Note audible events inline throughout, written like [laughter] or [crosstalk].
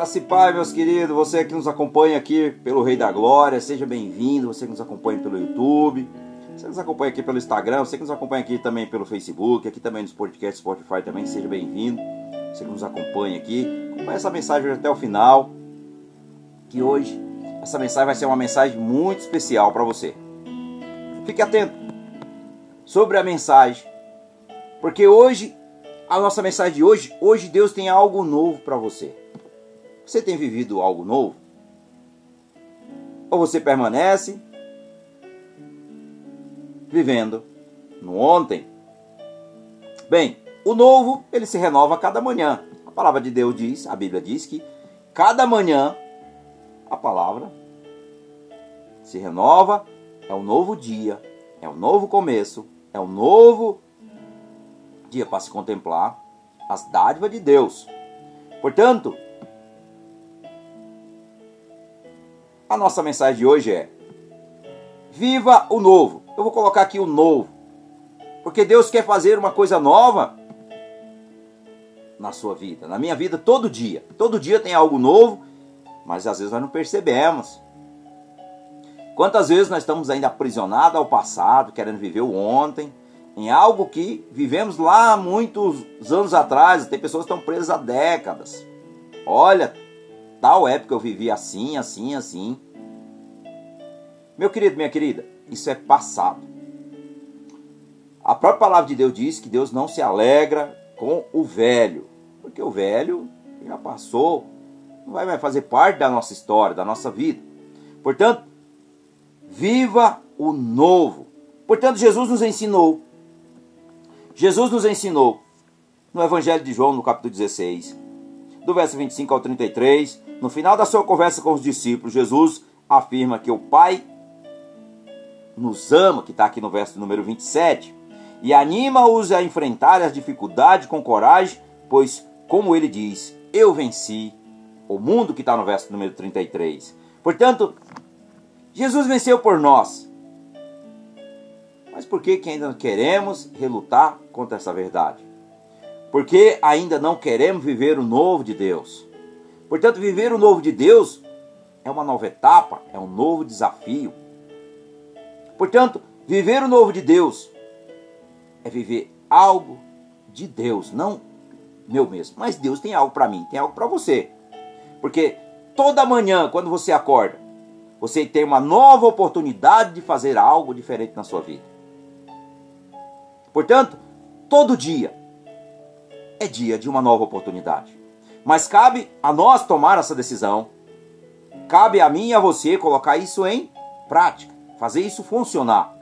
Graça e Pai, meus queridos, você que nos acompanha aqui pelo Rei da Glória, seja bem-vindo. Você que nos acompanha pelo YouTube, você que nos acompanha aqui pelo Instagram, você que nos acompanha aqui também pelo Facebook, aqui também nos podcasts Spotify também, seja bem-vindo. Você que nos acompanha aqui, acompanha essa mensagem até o final. Que hoje essa mensagem vai ser uma mensagem muito especial para você. Fique atento sobre a mensagem, porque hoje a nossa mensagem de hoje, hoje Deus tem algo novo para você. Você tem vivido algo novo? Ou você permanece vivendo no ontem? Bem, o novo, ele se renova a cada manhã. A palavra de Deus diz, a Bíblia diz que cada manhã a palavra se renova, é um novo dia, é um novo começo, é um novo dia para se contemplar as dádivas de Deus. Portanto, A nossa mensagem de hoje é: Viva o novo. Eu vou colocar aqui o novo. Porque Deus quer fazer uma coisa nova na sua vida, na minha vida, todo dia. Todo dia tem algo novo, mas às vezes nós não percebemos. Quantas vezes nós estamos ainda aprisionados ao passado, querendo viver o ontem, em algo que vivemos lá muitos anos atrás, tem pessoas que estão presas há décadas. Olha, tal época eu vivi assim, assim, assim. Meu querido, minha querida, isso é passado. A própria palavra de Deus diz que Deus não se alegra com o velho, porque o velho já passou, não vai mais fazer parte da nossa história, da nossa vida. Portanto, viva o novo. Portanto, Jesus nos ensinou. Jesus nos ensinou no Evangelho de João, no capítulo 16, do verso 25 ao 33, no final da sua conversa com os discípulos, Jesus afirma que o Pai nos ama, que está aqui no verso número 27, e anima-os a enfrentar as dificuldades com coragem, pois, como ele diz, eu venci o mundo, que está no verso número 33. Portanto, Jesus venceu por nós. Mas por que, que ainda queremos relutar contra essa verdade? Porque ainda não queremos viver o novo de Deus. Portanto, viver o novo de Deus é uma nova etapa, é um novo desafio. Portanto, viver o novo de Deus é viver algo de Deus, não meu mesmo. Mas Deus tem algo para mim, tem algo para você. Porque toda manhã, quando você acorda, você tem uma nova oportunidade de fazer algo diferente na sua vida. Portanto, todo dia é dia de uma nova oportunidade. Mas cabe a nós tomar essa decisão. Cabe a mim e a você colocar isso em prática, fazer isso funcionar.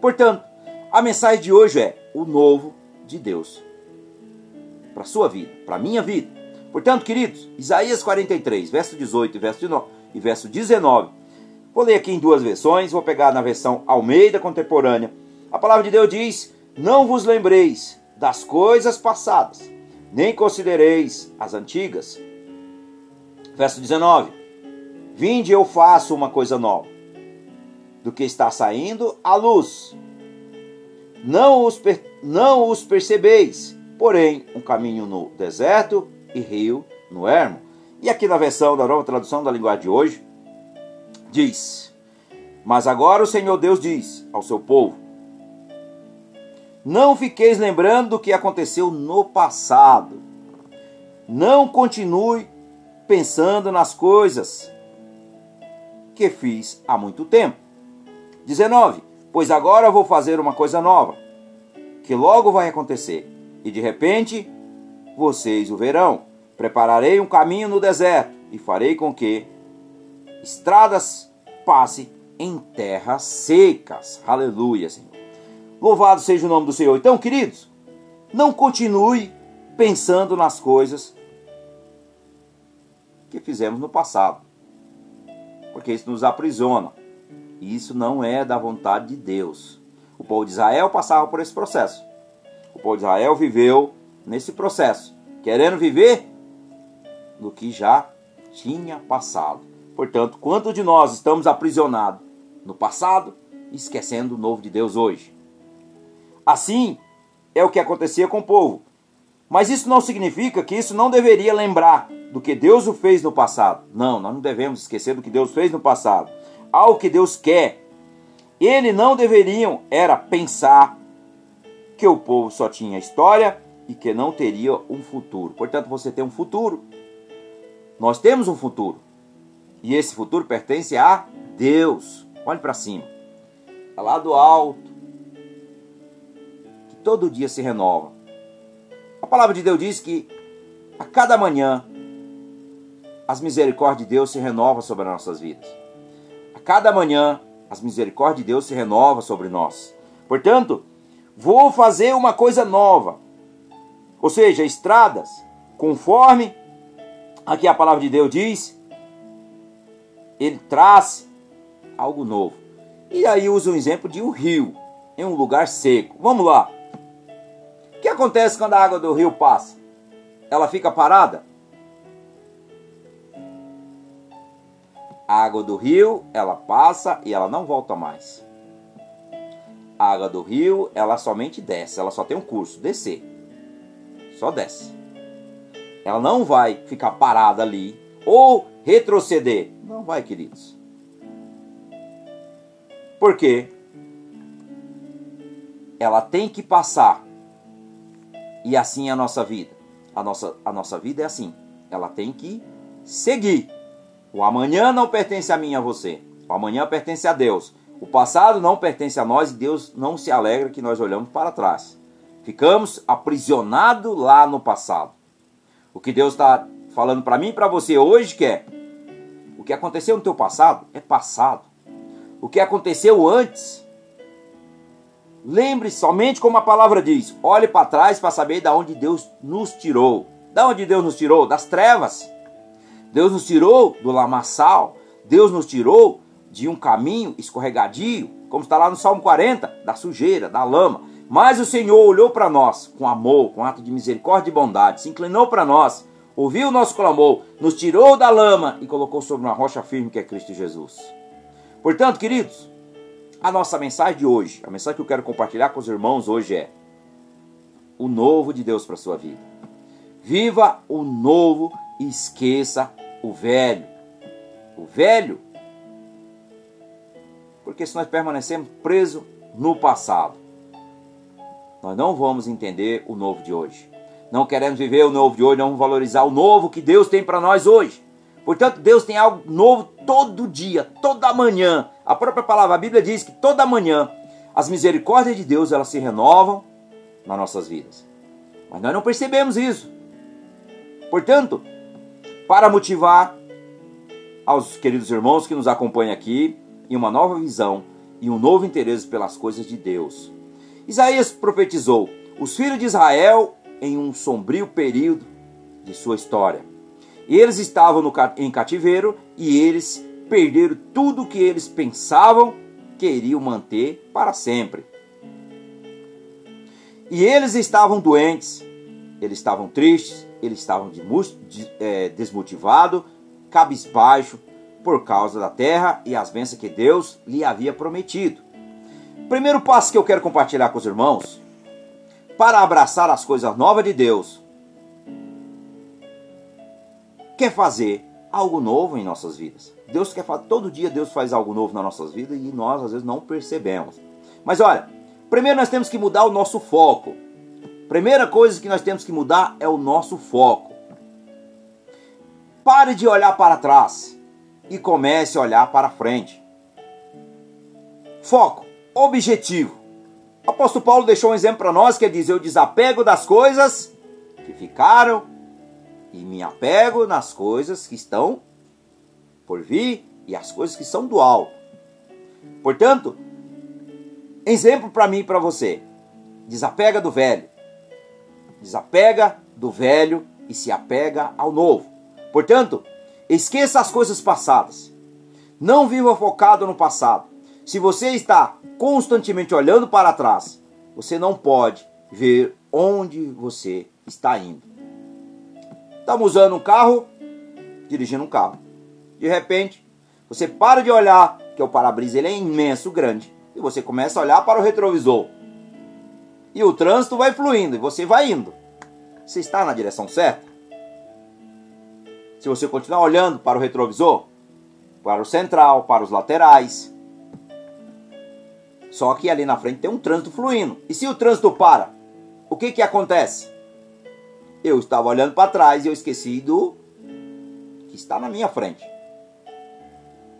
Portanto, a mensagem de hoje é o novo de Deus para a sua vida, para a minha vida. Portanto, queridos, Isaías 43, verso 18 e verso, 19, e verso 19. Vou ler aqui em duas versões, vou pegar na versão Almeida Contemporânea. A palavra de Deus diz: Não vos lembreis das coisas passadas, nem considereis as antigas. Verso 19: Vinde, eu faço uma coisa nova, do que está saindo à luz. Não os, não os percebeis, porém, um caminho no deserto e rio no ermo. E aqui na versão da nova tradução da linguagem de hoje, diz: Mas agora o Senhor Deus diz ao seu povo: não fiqueis lembrando do que aconteceu no passado. Não continue pensando nas coisas que fiz há muito tempo. 19. Pois agora vou fazer uma coisa nova, que logo vai acontecer, e de repente vocês o verão. Prepararei um caminho no deserto e farei com que estradas passem em terras secas. Aleluia, Senhor. Louvado seja o nome do Senhor. Então, queridos, não continue pensando nas coisas que fizemos no passado, porque isso nos aprisiona. E isso não é da vontade de Deus. O povo de Israel passava por esse processo. O povo de Israel viveu nesse processo, querendo viver no que já tinha passado. Portanto, quantos de nós estamos aprisionados no passado, esquecendo o novo de Deus hoje? Assim é o que acontecia com o povo. Mas isso não significa que isso não deveria lembrar do que Deus o fez no passado. Não, nós não devemos esquecer do que Deus fez no passado. Algo que Deus quer. Ele não deveriam era pensar que o povo só tinha história e que não teria um futuro. Portanto, você tem um futuro. Nós temos um futuro. E esse futuro pertence a Deus. Olhe para cima. Está lá do alto. Todo dia se renova. A palavra de Deus diz que a cada manhã as misericórdias de Deus se renovam sobre as nossas vidas. A cada manhã as misericórdias de Deus se renovam sobre nós. Portanto, vou fazer uma coisa nova. Ou seja, estradas, conforme aqui a palavra de Deus diz, ele traz algo novo. E aí usa um exemplo de um rio em um lugar seco. Vamos lá. Que acontece quando a água do rio passa? Ela fica parada? A água do rio, ela passa e ela não volta mais. A água do rio, ela somente desce, ela só tem um curso, descer. Só desce. Ela não vai ficar parada ali ou retroceder. Não vai, queridos. Por quê? Ela tem que passar. E assim é a nossa vida. A nossa, a nossa vida é assim. Ela tem que seguir. O amanhã não pertence a mim e a você. O amanhã pertence a Deus. O passado não pertence a nós e Deus não se alegra que nós olhamos para trás. Ficamos aprisionados lá no passado. O que Deus está falando para mim e para você hoje que é o que aconteceu no teu passado é passado. O que aconteceu antes Lembre somente como a palavra diz: olhe para trás para saber de onde Deus nos tirou. Da onde Deus nos tirou? Das trevas. Deus nos tirou do lamaçal. Deus nos tirou de um caminho escorregadio, como está lá no Salmo 40, da sujeira, da lama. Mas o Senhor olhou para nós com amor, com ato de misericórdia e bondade, se inclinou para nós, ouviu o nosso clamor, nos tirou da lama e colocou sobre uma rocha firme que é Cristo Jesus. Portanto, queridos, a nossa mensagem de hoje, a mensagem que eu quero compartilhar com os irmãos hoje é o novo de Deus para a sua vida. Viva o novo e esqueça o velho. O velho, porque se nós permanecemos presos no passado, nós não vamos entender o novo de hoje. Não queremos viver o novo de hoje, não vamos valorizar o novo que Deus tem para nós hoje. Portanto, Deus tem algo novo todo dia, toda manhã. A própria palavra, a Bíblia diz que toda manhã as misericórdias de Deus elas se renovam nas nossas vidas. Mas nós não percebemos isso. Portanto, para motivar aos queridos irmãos que nos acompanham aqui em uma nova visão e um novo interesse pelas coisas de Deus. Isaías profetizou os filhos de Israel em um sombrio período de sua história eles estavam no, em cativeiro e eles perderam tudo o que eles pensavam que iriam manter para sempre. E eles estavam doentes, eles estavam tristes, eles estavam de, de, é, desmotivados, cabisbaixo, por causa da terra e as bênçãos que Deus lhe havia prometido. Primeiro passo que eu quero compartilhar com os irmãos, para abraçar as coisas novas de Deus, quer fazer algo novo em nossas vidas. Deus quer fazer, todo dia Deus faz algo novo nas nossas vidas e nós às vezes não percebemos. Mas olha, primeiro nós temos que mudar o nosso foco. Primeira coisa que nós temos que mudar é o nosso foco. Pare de olhar para trás e comece a olhar para frente. Foco, objetivo. O apóstolo Paulo deixou um exemplo para nós que é dizer: Eu desapego das coisas que ficaram e me apego nas coisas que estão por vir e as coisas que são do alto. Portanto, exemplo para mim e para você: desapega do velho, desapega do velho e se apega ao novo. Portanto, esqueça as coisas passadas. Não viva focado no passado. Se você está constantemente olhando para trás, você não pode ver onde você está indo. Estamos usando um carro, dirigindo um carro. De repente, você para de olhar, que o para-brisa ele é imenso, grande, e você começa a olhar para o retrovisor. E o trânsito vai fluindo e você vai indo. Você está na direção certa? Se você continuar olhando para o retrovisor, para o central, para os laterais, só que ali na frente tem um trânsito fluindo. E se o trânsito para, o que que acontece? Eu estava olhando para trás e eu esqueci do que está na minha frente.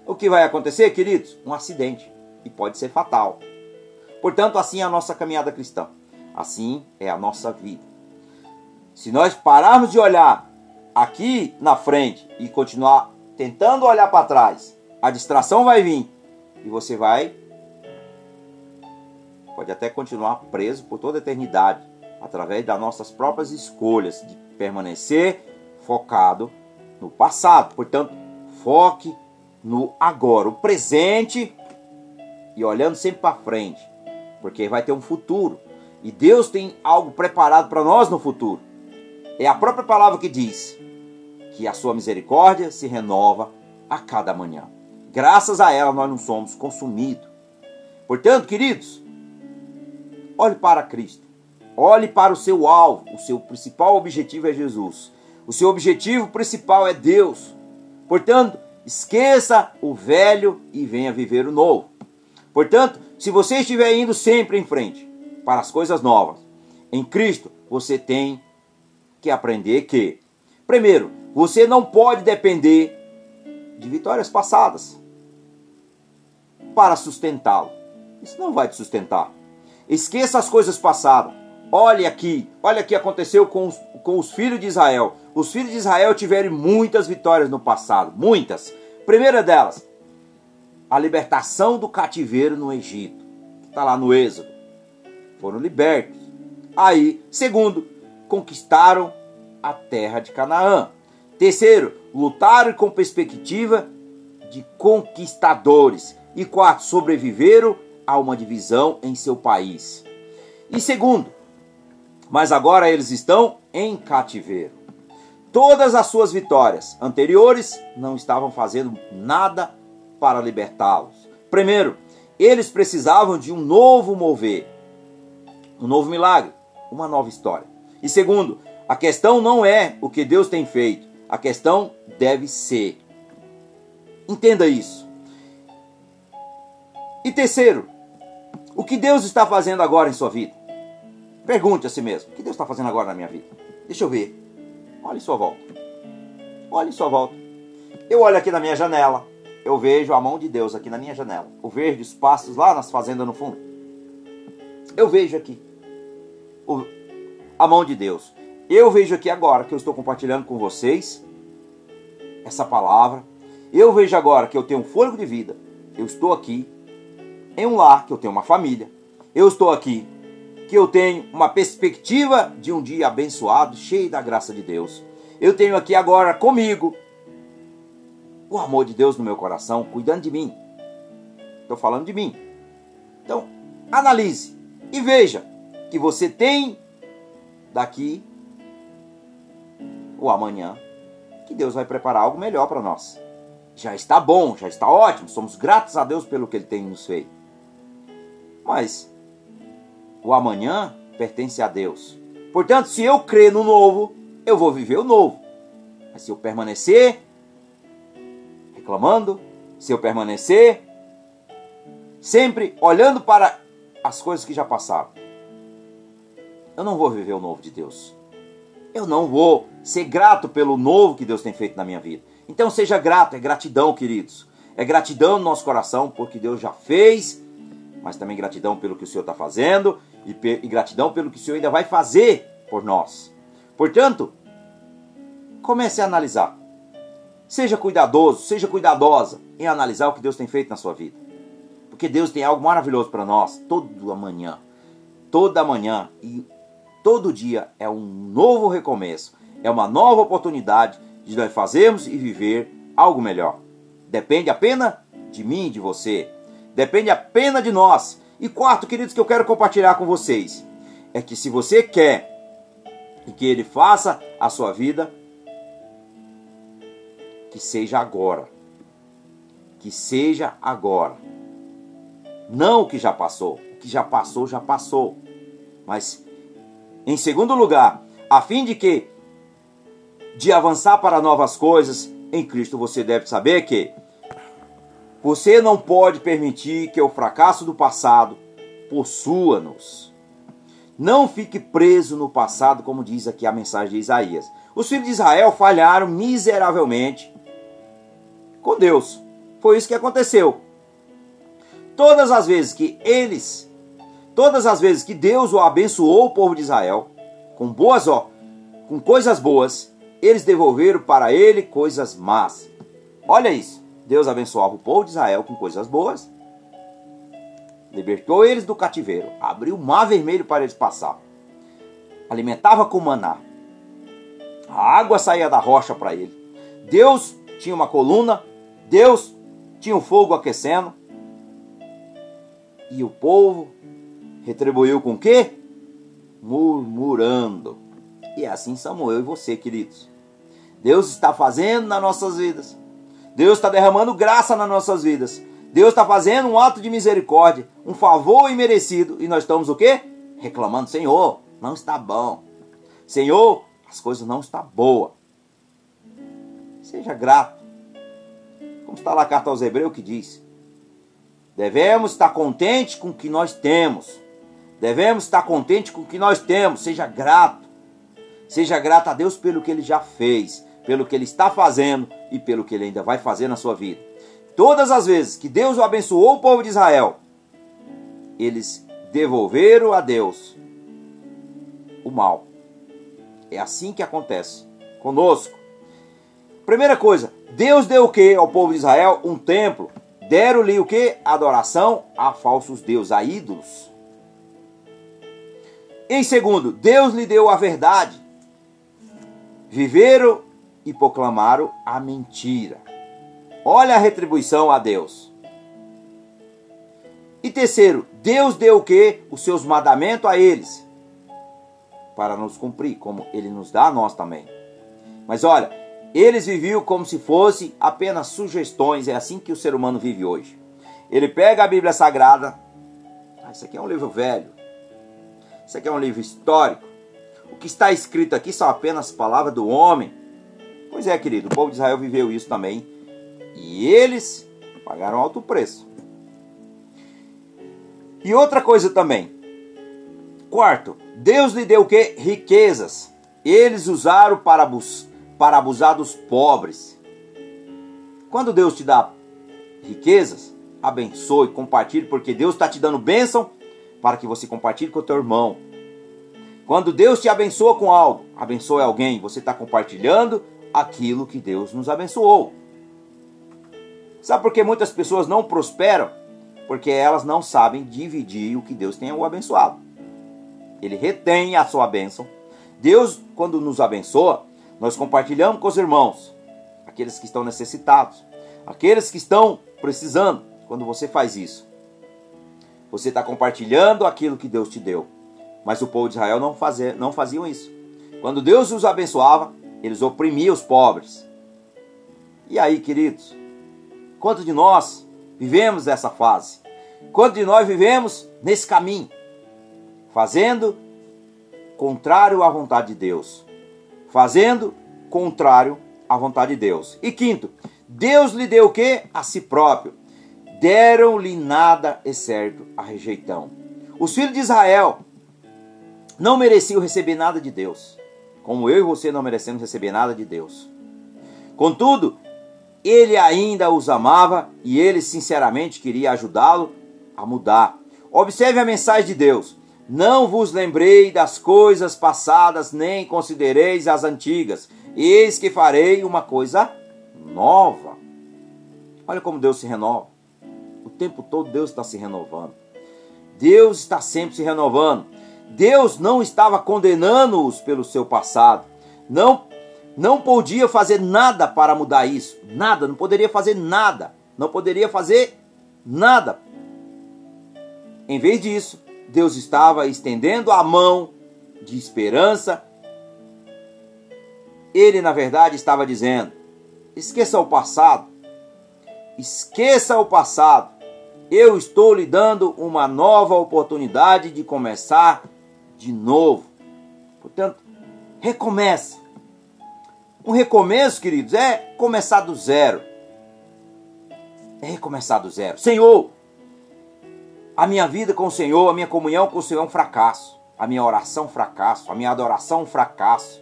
O que vai acontecer, queridos? Um acidente. E pode ser fatal. Portanto, assim é a nossa caminhada cristã. Assim é a nossa vida. Se nós pararmos de olhar aqui na frente e continuar tentando olhar para trás, a distração vai vir e você vai pode até continuar preso por toda a eternidade através das nossas próprias escolhas de permanecer focado no passado. Portanto, foque no agora, o presente e olhando sempre para frente, porque vai ter um futuro e Deus tem algo preparado para nós no futuro. É a própria palavra que diz que a sua misericórdia se renova a cada manhã. Graças a ela nós não somos consumidos. Portanto, queridos, olhe para Cristo. Olhe para o seu alvo. O seu principal objetivo é Jesus. O seu objetivo principal é Deus. Portanto, esqueça o velho e venha viver o novo. Portanto, se você estiver indo sempre em frente para as coisas novas, em Cristo, você tem que aprender que, primeiro, você não pode depender de vitórias passadas para sustentá-lo. Isso não vai te sustentar. Esqueça as coisas passadas. Olhe aqui, olha o que aconteceu com os, com os filhos de Israel. Os filhos de Israel tiveram muitas vitórias no passado, muitas. Primeira delas, a libertação do cativeiro no Egito, está lá no Êxodo. Foram libertos. Aí, segundo, conquistaram a terra de Canaã. Terceiro, lutaram com perspectiva de conquistadores. E quarto, sobreviveram a uma divisão em seu país. E segundo, mas agora eles estão em cativeiro. Todas as suas vitórias anteriores não estavam fazendo nada para libertá-los. Primeiro, eles precisavam de um novo mover, um novo milagre, uma nova história. E segundo, a questão não é o que Deus tem feito, a questão deve ser. Entenda isso. E terceiro, o que Deus está fazendo agora em sua vida? Pergunte a si mesmo: o que Deus está fazendo agora na minha vida? Deixa eu ver. Olhe sua volta. Olhe sua volta. Eu olho aqui na minha janela. Eu vejo a mão de Deus aqui na minha janela. O verde, os pastos lá nas fazendas no fundo. Eu vejo aqui o, a mão de Deus. Eu vejo aqui agora que eu estou compartilhando com vocês essa palavra. Eu vejo agora que eu tenho um fôlego de vida. Eu estou aqui em um lar, que eu tenho uma família. Eu estou aqui, que eu tenho uma perspectiva de um dia abençoado, cheio da graça de Deus. Eu tenho aqui agora comigo o amor de Deus no meu coração, cuidando de mim. Estou falando de mim. Então, analise e veja que você tem daqui o amanhã que Deus vai preparar algo melhor para nós. Já está bom, já está ótimo, somos gratos a Deus pelo que Ele tem nos feito. Mas o amanhã pertence a Deus. Portanto, se eu crer no novo, eu vou viver o novo. Mas se eu permanecer reclamando, se eu permanecer sempre olhando para as coisas que já passaram, eu não vou viver o novo de Deus. Eu não vou ser grato pelo novo que Deus tem feito na minha vida. Então seja grato, é gratidão, queridos. É gratidão no nosso coração porque Deus já fez mas também gratidão pelo que o Senhor está fazendo e, e gratidão pelo que o Senhor ainda vai fazer por nós. Portanto, comece a analisar. Seja cuidadoso, seja cuidadosa em analisar o que Deus tem feito na sua vida. Porque Deus tem algo maravilhoso para nós toda manhã. Toda manhã e todo dia é um novo recomeço. É uma nova oportunidade de nós fazermos e viver algo melhor. Depende apenas de mim e de você. Depende apenas de nós. E quarto, queridos, que eu quero compartilhar com vocês é que se você quer que ele faça a sua vida, que seja agora. Que seja agora. Não o que já passou. O que já passou, já passou. Mas, em segundo lugar, a fim de que de avançar para novas coisas em Cristo, você deve saber que você não pode permitir que o fracasso do passado possua-nos. Não fique preso no passado, como diz aqui a mensagem de Isaías. Os filhos de Israel falharam miseravelmente com Deus. Foi isso que aconteceu. Todas as vezes que eles, todas as vezes que Deus o abençoou o povo de Israel com boas, ó, com coisas boas, eles devolveram para ele coisas más. Olha isso. Deus abençoava o povo de Israel com coisas boas, libertou eles do cativeiro, abriu o mar vermelho para eles passar, alimentava com maná, a água saía da rocha para ele. Deus tinha uma coluna, Deus tinha um fogo aquecendo, e o povo retribuiu com o quê? Murmurando. E é assim Samuel e você, queridos. Deus está fazendo nas nossas vidas. Deus está derramando graça nas nossas vidas. Deus está fazendo um ato de misericórdia, um favor imerecido, e nós estamos o quê? Reclamando, Senhor, não está bom. Senhor, as coisas não estão boas. Seja grato. Como está lá a carta aos Hebreus que diz: Devemos estar contentes com o que nós temos. Devemos estar contentes com o que nós temos. Seja grato. Seja grato a Deus pelo que Ele já fez, pelo que Ele está fazendo e pelo que Ele ainda vai fazer na sua vida. Todas as vezes que Deus abençoou o povo de Israel, eles devolveram a Deus o mal. É assim que acontece conosco. Primeira coisa, Deus deu o que ao povo de Israel? Um templo Deram-lhe o que? Adoração a falsos deuses, a ídolos. Em segundo, Deus lhe deu a verdade. Viveram e proclamaram a mentira. Olha a retribuição a Deus. E terceiro, Deus deu o que? Os seus mandamentos a eles. Para nos cumprir, como ele nos dá a nós também. Mas olha, eles viviam como se fossem apenas sugestões, é assim que o ser humano vive hoje. Ele pega a Bíblia Sagrada, ah, isso aqui é um livro velho, isso aqui é um livro histórico. O que está escrito aqui são apenas palavras do homem. Pois é, querido, o povo de Israel viveu isso também. E eles pagaram alto preço. E outra coisa também. Quarto, Deus lhe deu o que? Riquezas. Eles usaram para buscar para abusar dos pobres. Quando Deus te dá riquezas, abençoe, compartilhe, porque Deus está te dando bênção para que você compartilhe com o teu irmão. Quando Deus te abençoa com algo, abençoe alguém, você está compartilhando aquilo que Deus nos abençoou. Sabe por que muitas pessoas não prosperam? Porque elas não sabem dividir o que Deus tem o abençoado. Ele retém a sua bênção. Deus, quando nos abençoa, nós compartilhamos com os irmãos, aqueles que estão necessitados, aqueles que estão precisando. Quando você faz isso, você está compartilhando aquilo que Deus te deu. Mas o povo de Israel não, fazia, não faziam isso. Quando Deus os abençoava, eles oprimiam os pobres. E aí, queridos, quantos de nós vivemos essa fase? Quantos de nós vivemos nesse caminho? Fazendo contrário à vontade de Deus fazendo contrário à vontade de Deus. E quinto, Deus lhe deu o que? A si próprio. Deram-lhe nada exceto a rejeição. Os filhos de Israel não mereciam receber nada de Deus, como eu e você não merecemos receber nada de Deus. Contudo, ele ainda os amava e ele sinceramente queria ajudá-lo a mudar. Observe a mensagem de Deus. Não vos lembrei das coisas passadas, nem considereis as antigas. Eis que farei uma coisa nova. Olha como Deus se renova. O tempo todo Deus está se renovando. Deus está sempre se renovando. Deus não estava condenando-os pelo seu passado. Não, não podia fazer nada para mudar isso. Nada, não poderia fazer nada. Não poderia fazer nada. Em vez disso, Deus estava estendendo a mão de esperança. Ele, na verdade, estava dizendo: esqueça o passado, esqueça o passado. Eu estou lhe dando uma nova oportunidade de começar de novo. Portanto, Recomece. Um recomeço, queridos, é começar do zero. É recomeçar do zero. Senhor, a minha vida com o Senhor, a minha comunhão com o Senhor é um fracasso. A minha oração é fracasso. A minha adoração é fracasso.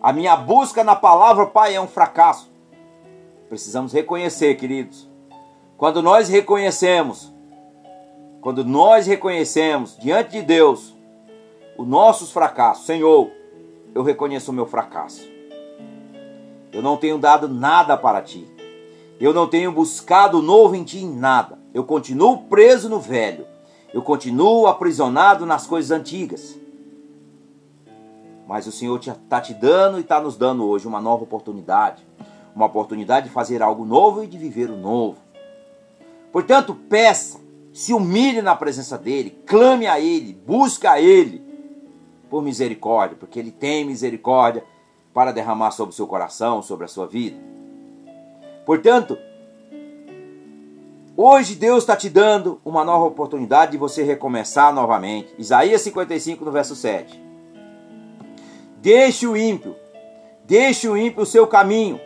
A minha busca na palavra, Pai, é um fracasso. Precisamos reconhecer, queridos. Quando nós reconhecemos, quando nós reconhecemos diante de Deus os nossos fracassos, Senhor, eu reconheço o meu fracasso. Eu não tenho dado nada para ti. Eu não tenho buscado novo em ti em nada. Eu continuo preso no velho. Eu continuo aprisionado nas coisas antigas. Mas o Senhor está te dando e está nos dando hoje uma nova oportunidade. Uma oportunidade de fazer algo novo e de viver o novo. Portanto, peça, se humilhe na presença dEle, clame a Ele, busque a Ele por misericórdia, porque Ele tem misericórdia para derramar sobre o seu coração, sobre a sua vida. Portanto, hoje Deus está te dando uma nova oportunidade de você recomeçar novamente. Isaías 55, no verso 7. Deixe o ímpio, deixe o ímpio o seu caminho,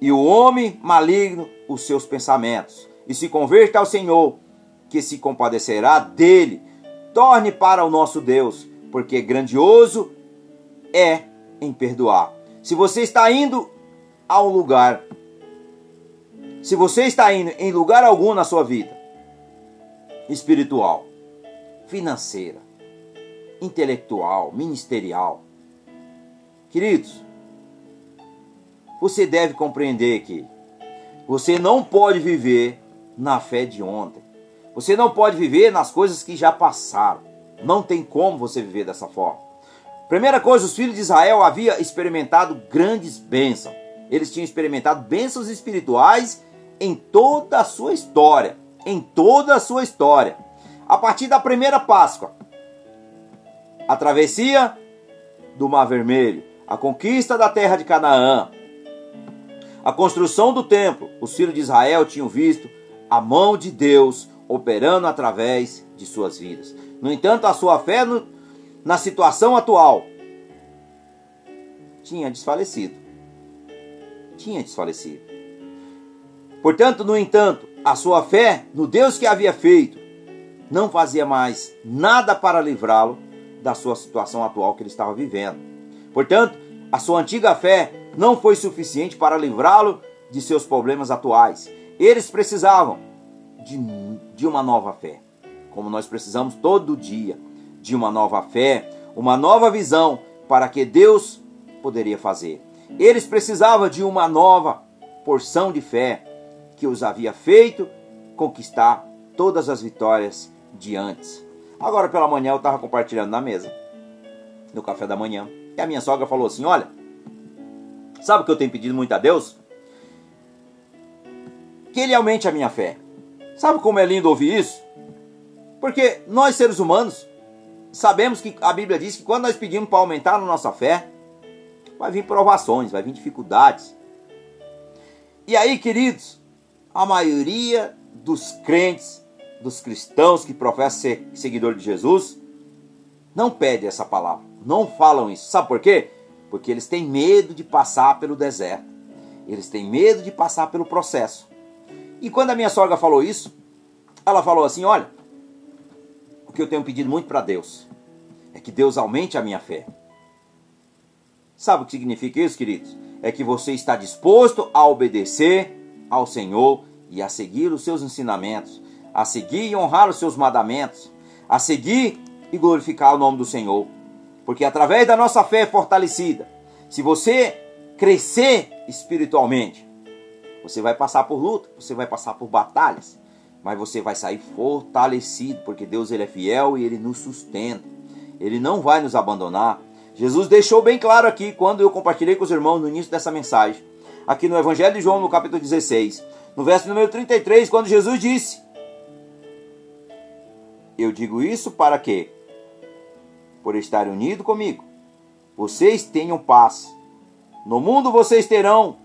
e o homem maligno os seus pensamentos, e se converta ao Senhor, que se compadecerá dele. Torne para o nosso Deus, porque grandioso é em perdoar. Se você está indo a um lugar, se você está indo em lugar algum na sua vida, espiritual, financeira, intelectual, ministerial, queridos, você deve compreender que você não pode viver na fé de ontem. Você não pode viver nas coisas que já passaram. Não tem como você viver dessa forma. Primeira coisa, os filhos de Israel haviam experimentado grandes bênçãos. Eles tinham experimentado bênçãos espirituais em toda a sua história. Em toda a sua história. A partir da primeira Páscoa, a travessia do Mar Vermelho, a conquista da terra de Canaã, a construção do templo, os filhos de Israel tinham visto a mão de Deus operando através de suas vidas. No entanto, a sua fé no, na situação atual, tinha desfalecido. Tinha desfalecido. Portanto, no entanto, a sua fé no Deus que havia feito não fazia mais nada para livrá-lo da sua situação atual que ele estava vivendo. Portanto, a sua antiga fé não foi suficiente para livrá-lo de seus problemas atuais. Eles precisavam de, de uma nova fé, como nós precisamos todo dia de uma nova fé, uma nova visão para que Deus poderia fazer. Eles precisavam de uma nova porção de fé que os havia feito conquistar todas as vitórias de antes. Agora pela manhã eu estava compartilhando na mesa, no café da manhã, e a minha sogra falou assim: Olha, sabe o que eu tenho pedido muito a Deus? Que Ele aumente a minha fé. Sabe como é lindo ouvir isso? Porque nós seres humanos sabemos que a Bíblia diz que quando nós pedimos para aumentar a nossa fé, vai vir provações, vai vir dificuldades. E aí, queridos, a maioria dos crentes, dos cristãos que professam ser seguidor de Jesus, não pede essa palavra, não falam isso. Sabe por quê? Porque eles têm medo de passar pelo deserto. Eles têm medo de passar pelo processo. E quando a minha sogra falou isso, ela falou assim: Olha, que eu tenho pedido muito para Deus é que Deus aumente a minha fé. Sabe o que significa isso, queridos? É que você está disposto a obedecer ao Senhor e a seguir os seus ensinamentos, a seguir e honrar os seus mandamentos, a seguir e glorificar o nome do Senhor. Porque através da nossa fé fortalecida, se você crescer espiritualmente, você vai passar por luta, você vai passar por batalhas, mas você vai sair fortalecido, porque Deus ele é fiel e ele nos sustenta. Ele não vai nos abandonar. Jesus deixou bem claro aqui quando eu compartilhei com os irmãos no início dessa mensagem, aqui no Evangelho de João, no capítulo 16, no verso número 33, quando Jesus disse: Eu digo isso para quê? Por estar unido comigo, vocês tenham paz. No mundo vocês terão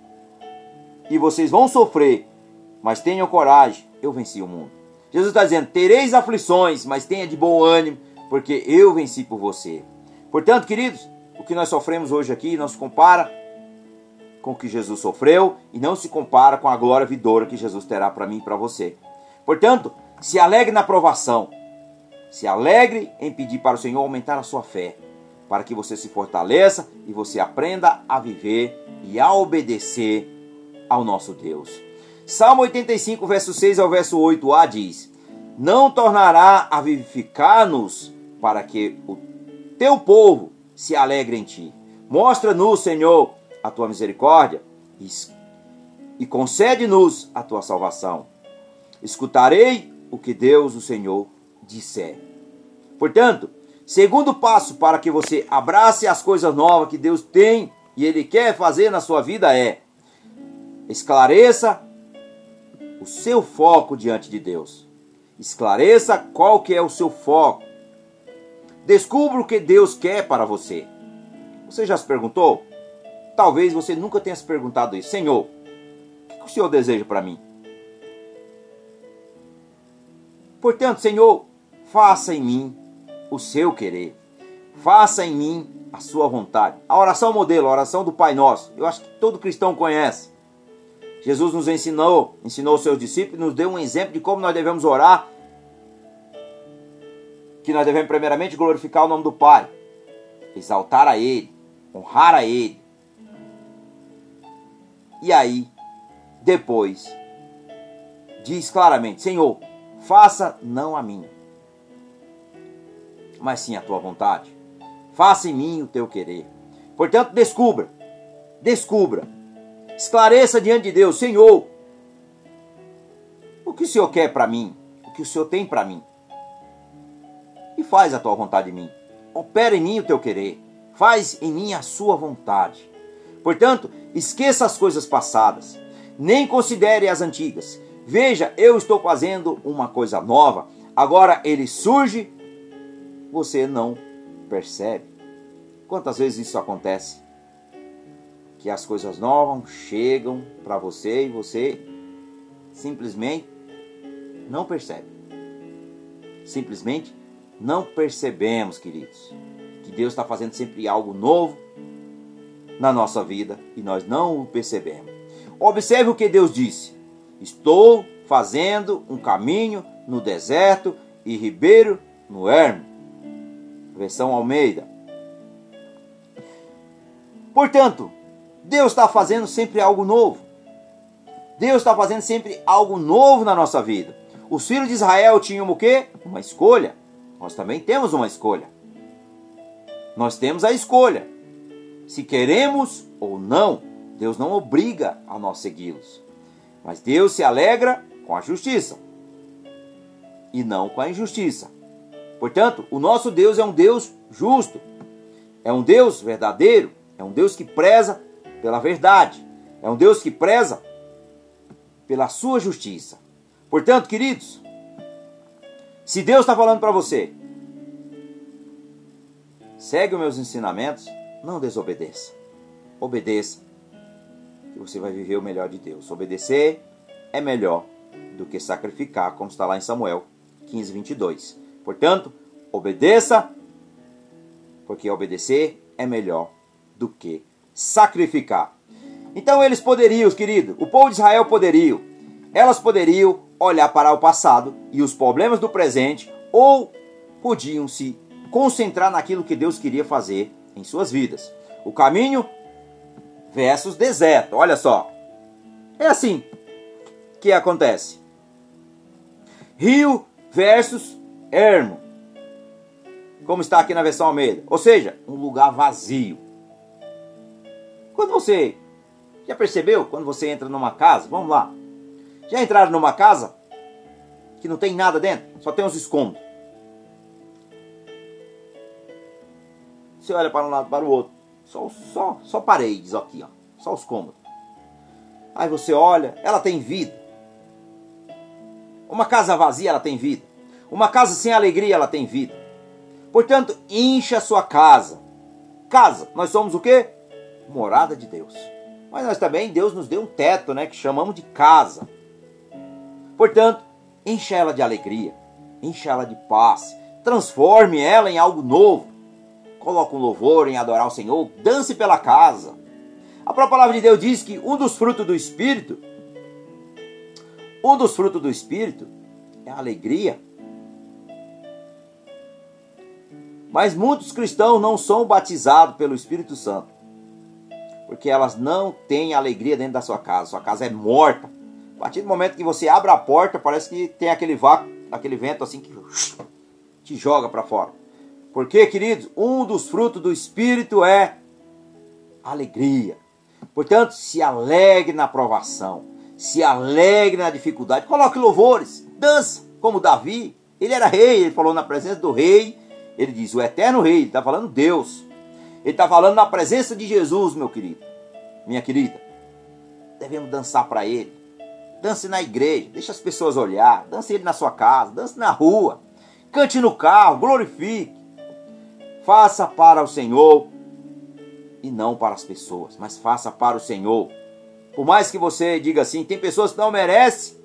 e vocês vão sofrer, mas tenham coragem, eu venci o mundo. Jesus está dizendo: tereis aflições, mas tenha de bom ânimo, porque eu venci por você. Portanto, queridos, o que nós sofremos hoje aqui não se compara com o que Jesus sofreu e não se compara com a glória vidoura que Jesus terá para mim e para você. Portanto, se alegre na provação, se alegre em pedir para o Senhor aumentar a sua fé, para que você se fortaleça e você aprenda a viver e a obedecer ao nosso Deus. Salmo 85, verso 6 ao verso 8a diz: Não tornará a vivificar-nos para que o teu povo se alegre em ti. Mostra-nos, Senhor, a tua misericórdia e concede-nos a tua salvação. Escutarei o que Deus, o Senhor, disser. Portanto, segundo passo para que você abrace as coisas novas que Deus tem e Ele quer fazer na sua vida é esclareça o seu foco diante de Deus. Esclareça qual que é o seu foco. Descubra o que Deus quer para você. Você já se perguntou? Talvez você nunca tenha se perguntado isso. Senhor, o que o Senhor deseja para mim? Portanto, Senhor, faça em mim o seu querer. Faça em mim a sua vontade. A oração modelo, a oração do Pai Nosso. Eu acho que todo cristão conhece. Jesus nos ensinou, ensinou os seus discípulos, nos deu um exemplo de como nós devemos orar que nós devemos primeiramente glorificar o nome do Pai, exaltar a Ele, honrar a Ele. E aí, depois, diz claramente: Senhor, faça não a mim, mas sim a tua vontade. Faça em mim o teu querer. Portanto, descubra, descubra, esclareça diante de Deus: Senhor, o que o Senhor quer para mim? O que o Senhor tem para mim? e faz a tua vontade em mim. Opera em mim o teu querer. Faz em mim a sua vontade. Portanto, esqueça as coisas passadas. Nem considere as antigas. Veja, eu estou fazendo uma coisa nova. Agora ele surge, você não percebe. Quantas vezes isso acontece? Que as coisas novas chegam para você e você simplesmente não percebe. Simplesmente não percebemos, queridos, que Deus está fazendo sempre algo novo na nossa vida e nós não o percebemos. Observe o que Deus disse: Estou fazendo um caminho no deserto e ribeiro no ermo. Versão Almeida. Portanto, Deus está fazendo sempre algo novo. Deus está fazendo sempre algo novo na nossa vida. Os filhos de Israel tinham o quê? Uma escolha. Nós também temos uma escolha. Nós temos a escolha. Se queremos ou não, Deus não obriga a nós segui-los. Mas Deus se alegra com a justiça e não com a injustiça. Portanto, o nosso Deus é um Deus justo, é um Deus verdadeiro, é um Deus que preza pela verdade, é um Deus que preza pela sua justiça. Portanto, queridos, se Deus está falando para você, segue os meus ensinamentos, não desobedeça. Obedeça, que você vai viver o melhor de Deus. Obedecer é melhor do que sacrificar, como está lá em Samuel 15, 22. Portanto, obedeça, porque obedecer é melhor do que sacrificar. Então eles poderiam, querido, o povo de Israel poderia, elas poderiam olhar para o passado e os problemas do presente ou podiam se concentrar naquilo que Deus queria fazer em suas vidas. O caminho versus deserto. Olha só. É assim que acontece. Rio versus ermo. Como está aqui na versão Almeida. Ou seja, um lugar vazio. Quando você já percebeu quando você entra numa casa, vamos lá, já entraram numa casa que não tem nada dentro? Só tem uns escombros. Você olha para um lado para o outro. Só, só, só paredes aqui, ó. Só os cômodos. Aí você olha, ela tem vida. Uma casa vazia, ela tem vida. Uma casa sem alegria, ela tem vida. Portanto, encha a sua casa. Casa, nós somos o quê? Morada de Deus. Mas nós também, Deus nos deu um teto, né? Que chamamos de casa. Portanto, encha ela de alegria, encha ela de paz, transforme ela em algo novo. coloque um louvor em adorar o Senhor, dance pela casa. A própria palavra de Deus diz que um dos frutos do Espírito, um dos frutos do Espírito é a alegria. Mas muitos cristãos não são batizados pelo Espírito Santo, porque elas não têm alegria dentro da sua casa. Sua casa é morta. A partir do momento que você abre a porta, parece que tem aquele vácuo, aquele vento assim que te joga para fora. Porque, queridos, um dos frutos do Espírito é alegria. Portanto, se alegre na provação, se alegre na dificuldade, coloque louvores, dança, como Davi. Ele era rei, ele falou na presença do rei, ele diz o eterno rei, ele está falando Deus. Ele está falando na presença de Jesus, meu querido, minha querida. Devemos dançar para ele. Dance na igreja, deixa as pessoas olhar, dance ele na sua casa, dance na rua, cante no carro, glorifique. Faça para o Senhor e não para as pessoas, mas faça para o Senhor. Por mais que você diga assim, tem pessoas que não merecem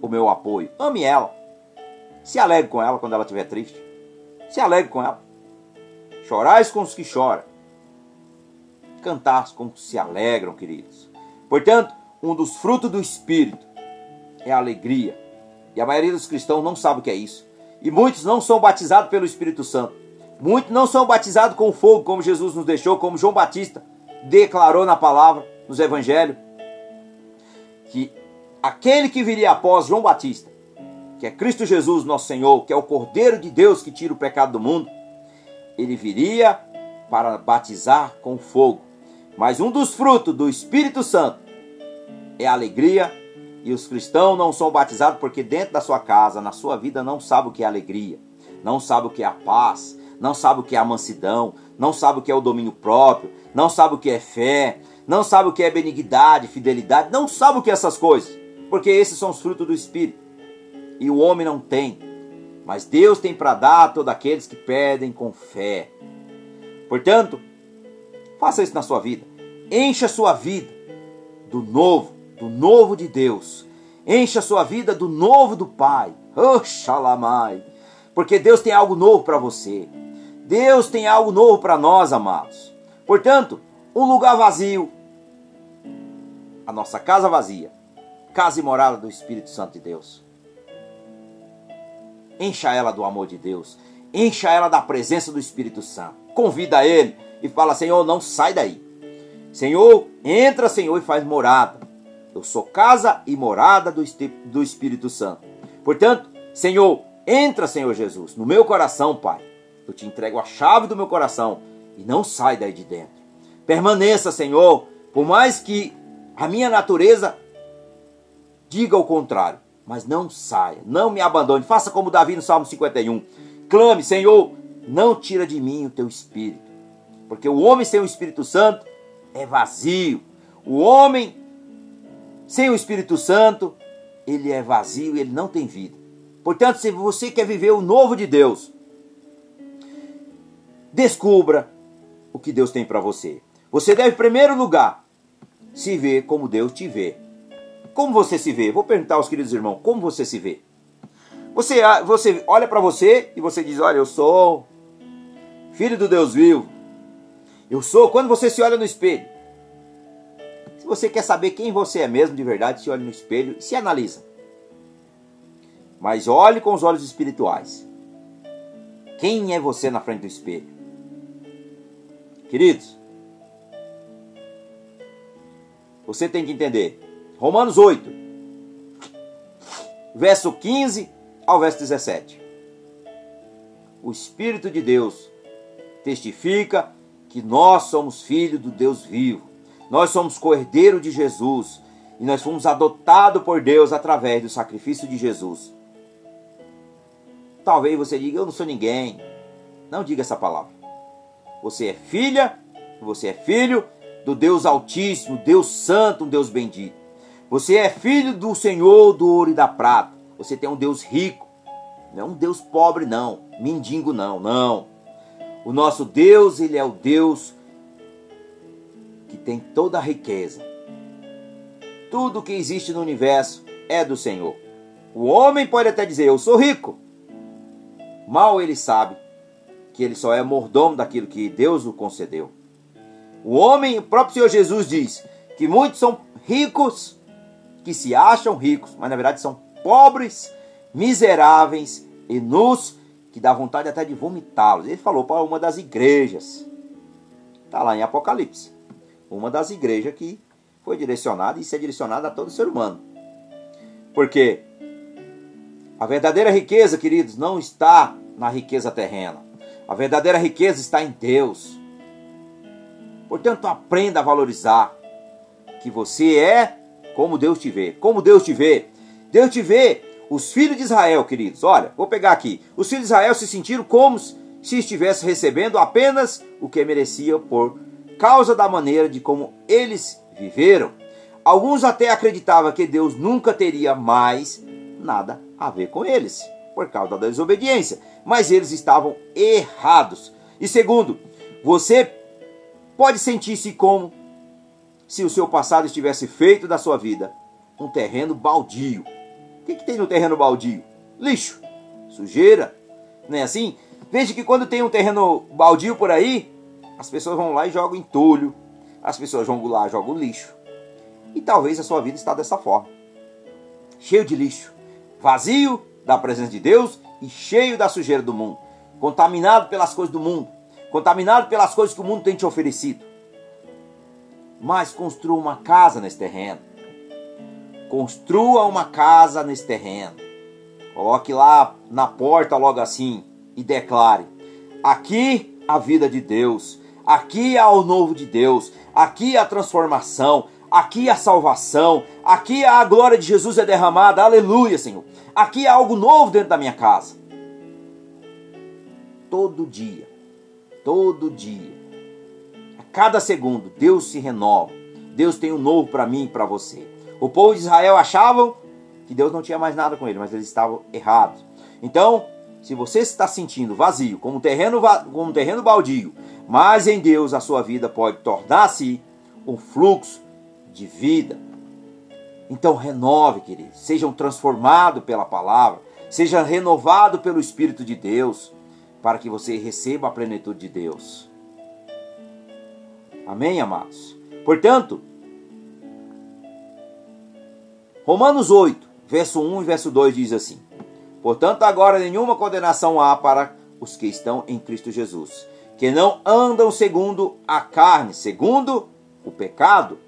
o meu apoio. Ame ela. Se alegre com ela quando ela estiver triste. Se alegre com ela. Chorais com os que choram. Cantar com os que se alegram, queridos. Portanto, um dos frutos do Espírito é a alegria. E a maioria dos cristãos não sabe o que é isso. E muitos não são batizados pelo Espírito Santo. Muitos não são batizados com fogo, como Jesus nos deixou, como João Batista declarou na palavra, nos evangelhos, que aquele que viria após João Batista, que é Cristo Jesus, nosso Senhor, que é o Cordeiro de Deus que tira o pecado do mundo, ele viria para batizar com fogo. Mas um dos frutos do Espírito Santo é a alegria, e os cristãos não são batizados porque dentro da sua casa, na sua vida, não sabe o que é alegria, não sabe o que é a paz, não sabe o que é a mansidão, não sabe o que é o domínio próprio, não sabe o que é fé, não sabe o que é benignidade, fidelidade, não sabe o que é essas coisas, porque esses são os frutos do Espírito. E o homem não tem, mas Deus tem para dar a todos aqueles que pedem com fé. Portanto, faça isso na sua vida. Encha a sua vida do novo, do novo de Deus. Encha a sua vida do novo do Pai. Oxalamai. Porque Deus tem algo novo para você. Deus tem algo novo para nós, amados. Portanto, um lugar vazio, a nossa casa vazia, casa e morada do Espírito Santo de Deus. Encha ela do amor de Deus, encha ela da presença do Espírito Santo. Convida ele e fala: Senhor, não sai daí. Senhor, entra, Senhor, e faz morada. Eu sou casa e morada do, Espírito Santo. Portanto, Senhor, entra, Senhor Jesus, no meu coração, Pai eu te entrego a chave do meu coração e não sai daí de dentro. Permaneça, Senhor, por mais que a minha natureza diga o contrário, mas não saia, não me abandone. Faça como Davi no Salmo 51. Clame, Senhor, não tira de mim o teu espírito, porque o homem sem o Espírito Santo é vazio. O homem sem o Espírito Santo, ele é vazio, ele não tem vida. Portanto, se você quer viver o novo de Deus, Descubra o que Deus tem para você. Você deve, em primeiro lugar, se ver como Deus te vê. Como você se vê? Vou perguntar aos queridos irmãos, como você se vê? Você, você olha para você e você diz: Olha, eu sou filho do Deus vivo. Eu sou. Quando você se olha no espelho, se você quer saber quem você é mesmo de verdade, se olha no espelho e se analisa. Mas olhe com os olhos espirituais. Quem é você na frente do espelho? Queridos, você tem que entender. Romanos 8, verso 15 ao verso 17. O Espírito de Deus testifica que nós somos filhos do Deus vivo. Nós somos cordeiro de Jesus e nós fomos adotados por Deus através do sacrifício de Jesus. Talvez você diga, eu não sou ninguém. Não diga essa palavra. Você é filha, você é filho do Deus Altíssimo, Deus Santo, Deus bendito. Você é filho do Senhor do ouro e da prata. Você tem um Deus rico. Não é um Deus pobre, não. Mendigo, não. Não. O nosso Deus, ele é o Deus que tem toda a riqueza. Tudo que existe no universo é do Senhor. O homem pode até dizer: Eu sou rico. Mal ele sabe que ele só é mordomo daquilo que Deus o concedeu. O homem, o próprio Senhor Jesus diz que muitos são ricos, que se acham ricos, mas na verdade são pobres, miseráveis e nus, que dá vontade até de vomitá-los. Ele falou para uma das igrejas. Está lá em Apocalipse. Uma das igrejas que foi direcionada e isso é direcionada a todo ser humano. Porque a verdadeira riqueza, queridos, não está na riqueza terrena. A verdadeira riqueza está em Deus. Portanto, aprenda a valorizar que você é como Deus te vê. Como Deus te vê? Deus te vê. Os filhos de Israel, queridos, olha, vou pegar aqui. Os filhos de Israel se sentiram como se estivesse recebendo apenas o que merecia por causa da maneira de como eles viveram. Alguns até acreditavam que Deus nunca teria mais nada a ver com eles, por causa da desobediência. Mas eles estavam errados. E segundo, você pode sentir-se como se o seu passado estivesse feito da sua vida um terreno baldio. O que, que tem no terreno baldio? Lixo, sujeira, não é assim? Veja que quando tem um terreno baldio por aí, as pessoas vão lá e jogam entulho, as pessoas vão lá e jogam lixo. E talvez a sua vida está dessa forma. Cheio de lixo, vazio da presença de Deus e cheio da sujeira do mundo, contaminado pelas coisas do mundo, contaminado pelas coisas que o mundo tem te oferecido. Mas construa uma casa nesse terreno. Construa uma casa nesse terreno. Coloque lá na porta logo assim e declare: aqui a vida de Deus, aqui há o novo de Deus, aqui a transformação, aqui a salvação, aqui a glória de Jesus é derramada, aleluia, Senhor. Aqui há algo novo dentro da minha casa. Todo dia todo dia. Cada segundo, Deus se renova. Deus tem um novo para mim e para você. O povo de Israel achavam que Deus não tinha mais nada com ele, mas eles estavam errados. Então, se você está sentindo vazio, como um terreno, como um terreno baldio, mas em Deus a sua vida pode tornar-se um fluxo de vida. Então renove, queridos. Sejam transformados pela palavra. Seja renovado pelo Espírito de Deus para que você receba a plenitude de Deus. Amém, amados? Portanto, Romanos 8, verso 1 e verso 2 diz assim: Portanto, agora nenhuma condenação há para os que estão em Cristo Jesus, que não andam segundo a carne, segundo o pecado,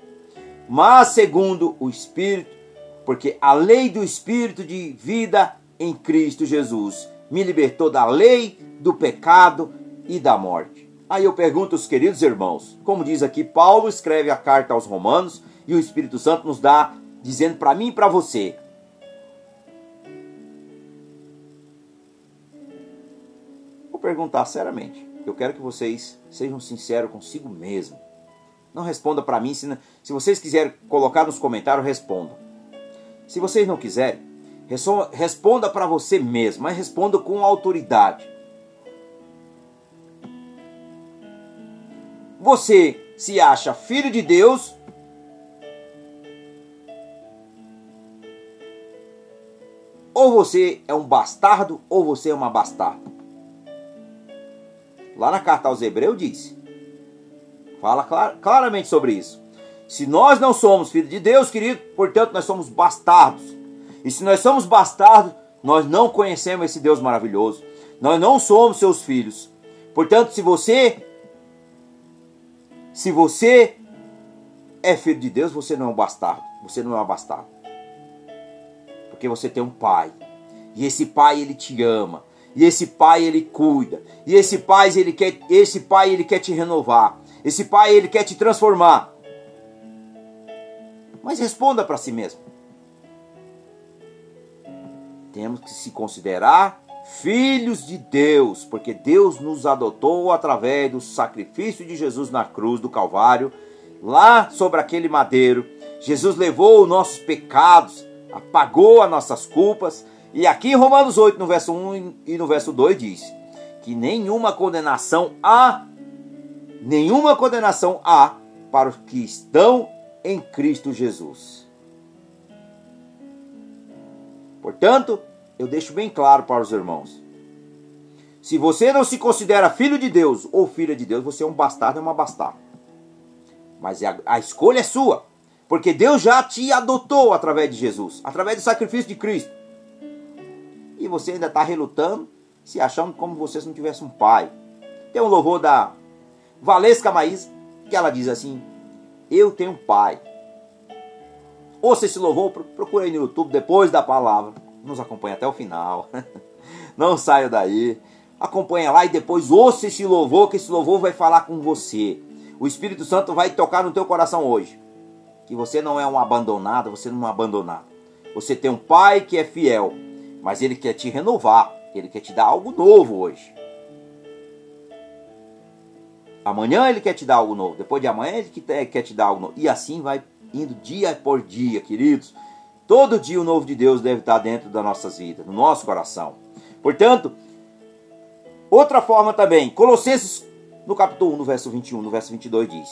mas segundo o Espírito, porque a lei do Espírito de vida em Cristo Jesus me libertou da lei do pecado e da morte. Aí eu pergunto aos queridos irmãos, como diz aqui, Paulo escreve a carta aos Romanos e o Espírito Santo nos dá, dizendo para mim e para você. Vou perguntar seriamente. Eu quero que vocês sejam sinceros consigo mesmo. Não responda para mim. Se, se vocês quiserem colocar nos comentários, respondam. Se vocês não quiserem, responda para você mesmo, mas responda com autoridade. Você se acha filho de Deus? Ou você é um bastardo ou você é uma bastarda. Lá na carta aos Hebreus diz. Fala clar, claramente sobre isso. Se nós não somos filhos de Deus, querido, portanto nós somos bastardos. E se nós somos bastardos, nós não conhecemos esse Deus maravilhoso. Nós não somos seus filhos. Portanto, se você se você é filho de Deus, você não é um bastardo. Você não é um bastardo. Porque você tem um pai. E esse pai ele te ama. E esse pai ele cuida. E esse pai ele quer, esse pai ele quer te renovar. Esse pai ele quer te transformar. Mas responda para si mesmo. Temos que se considerar filhos de Deus, porque Deus nos adotou através do sacrifício de Jesus na cruz do Calvário, lá sobre aquele madeiro. Jesus levou os nossos pecados, apagou as nossas culpas, e aqui em Romanos 8, no verso 1 e no verso 2 diz que nenhuma condenação há, nenhuma condenação há para os que estão em Cristo Jesus. Portanto, eu deixo bem claro para os irmãos. Se você não se considera filho de Deus ou filha de Deus, você é um bastardo, é uma bastarda. Mas a, a escolha é sua. Porque Deus já te adotou através de Jesus, através do sacrifício de Cristo. E você ainda está relutando, se achando como você não tivesse um pai. Tem um louvor da Valesca Maísa, que ela diz assim: Eu tenho um pai. Ouça esse louvor, procura aí no YouTube depois da palavra. Nos acompanha até o final. [laughs] Não saia daí. Acompanha lá e depois ouça esse louvor, que esse louvor vai falar com você. O Espírito Santo vai tocar no teu coração hoje. Que você não é um abandonado, você não é um abandonado. Você tem um pai que é fiel, mas ele quer te renovar, ele quer te dar algo novo hoje. Amanhã ele quer te dar algo novo, depois de amanhã ele quer te dar algo novo. E assim vai indo dia por dia, queridos. Todo dia o novo de Deus deve estar dentro das nossas vidas, no nosso coração. Portanto, Outra forma também, Colossenses, no capítulo 1, no verso 21, no verso 22 diz: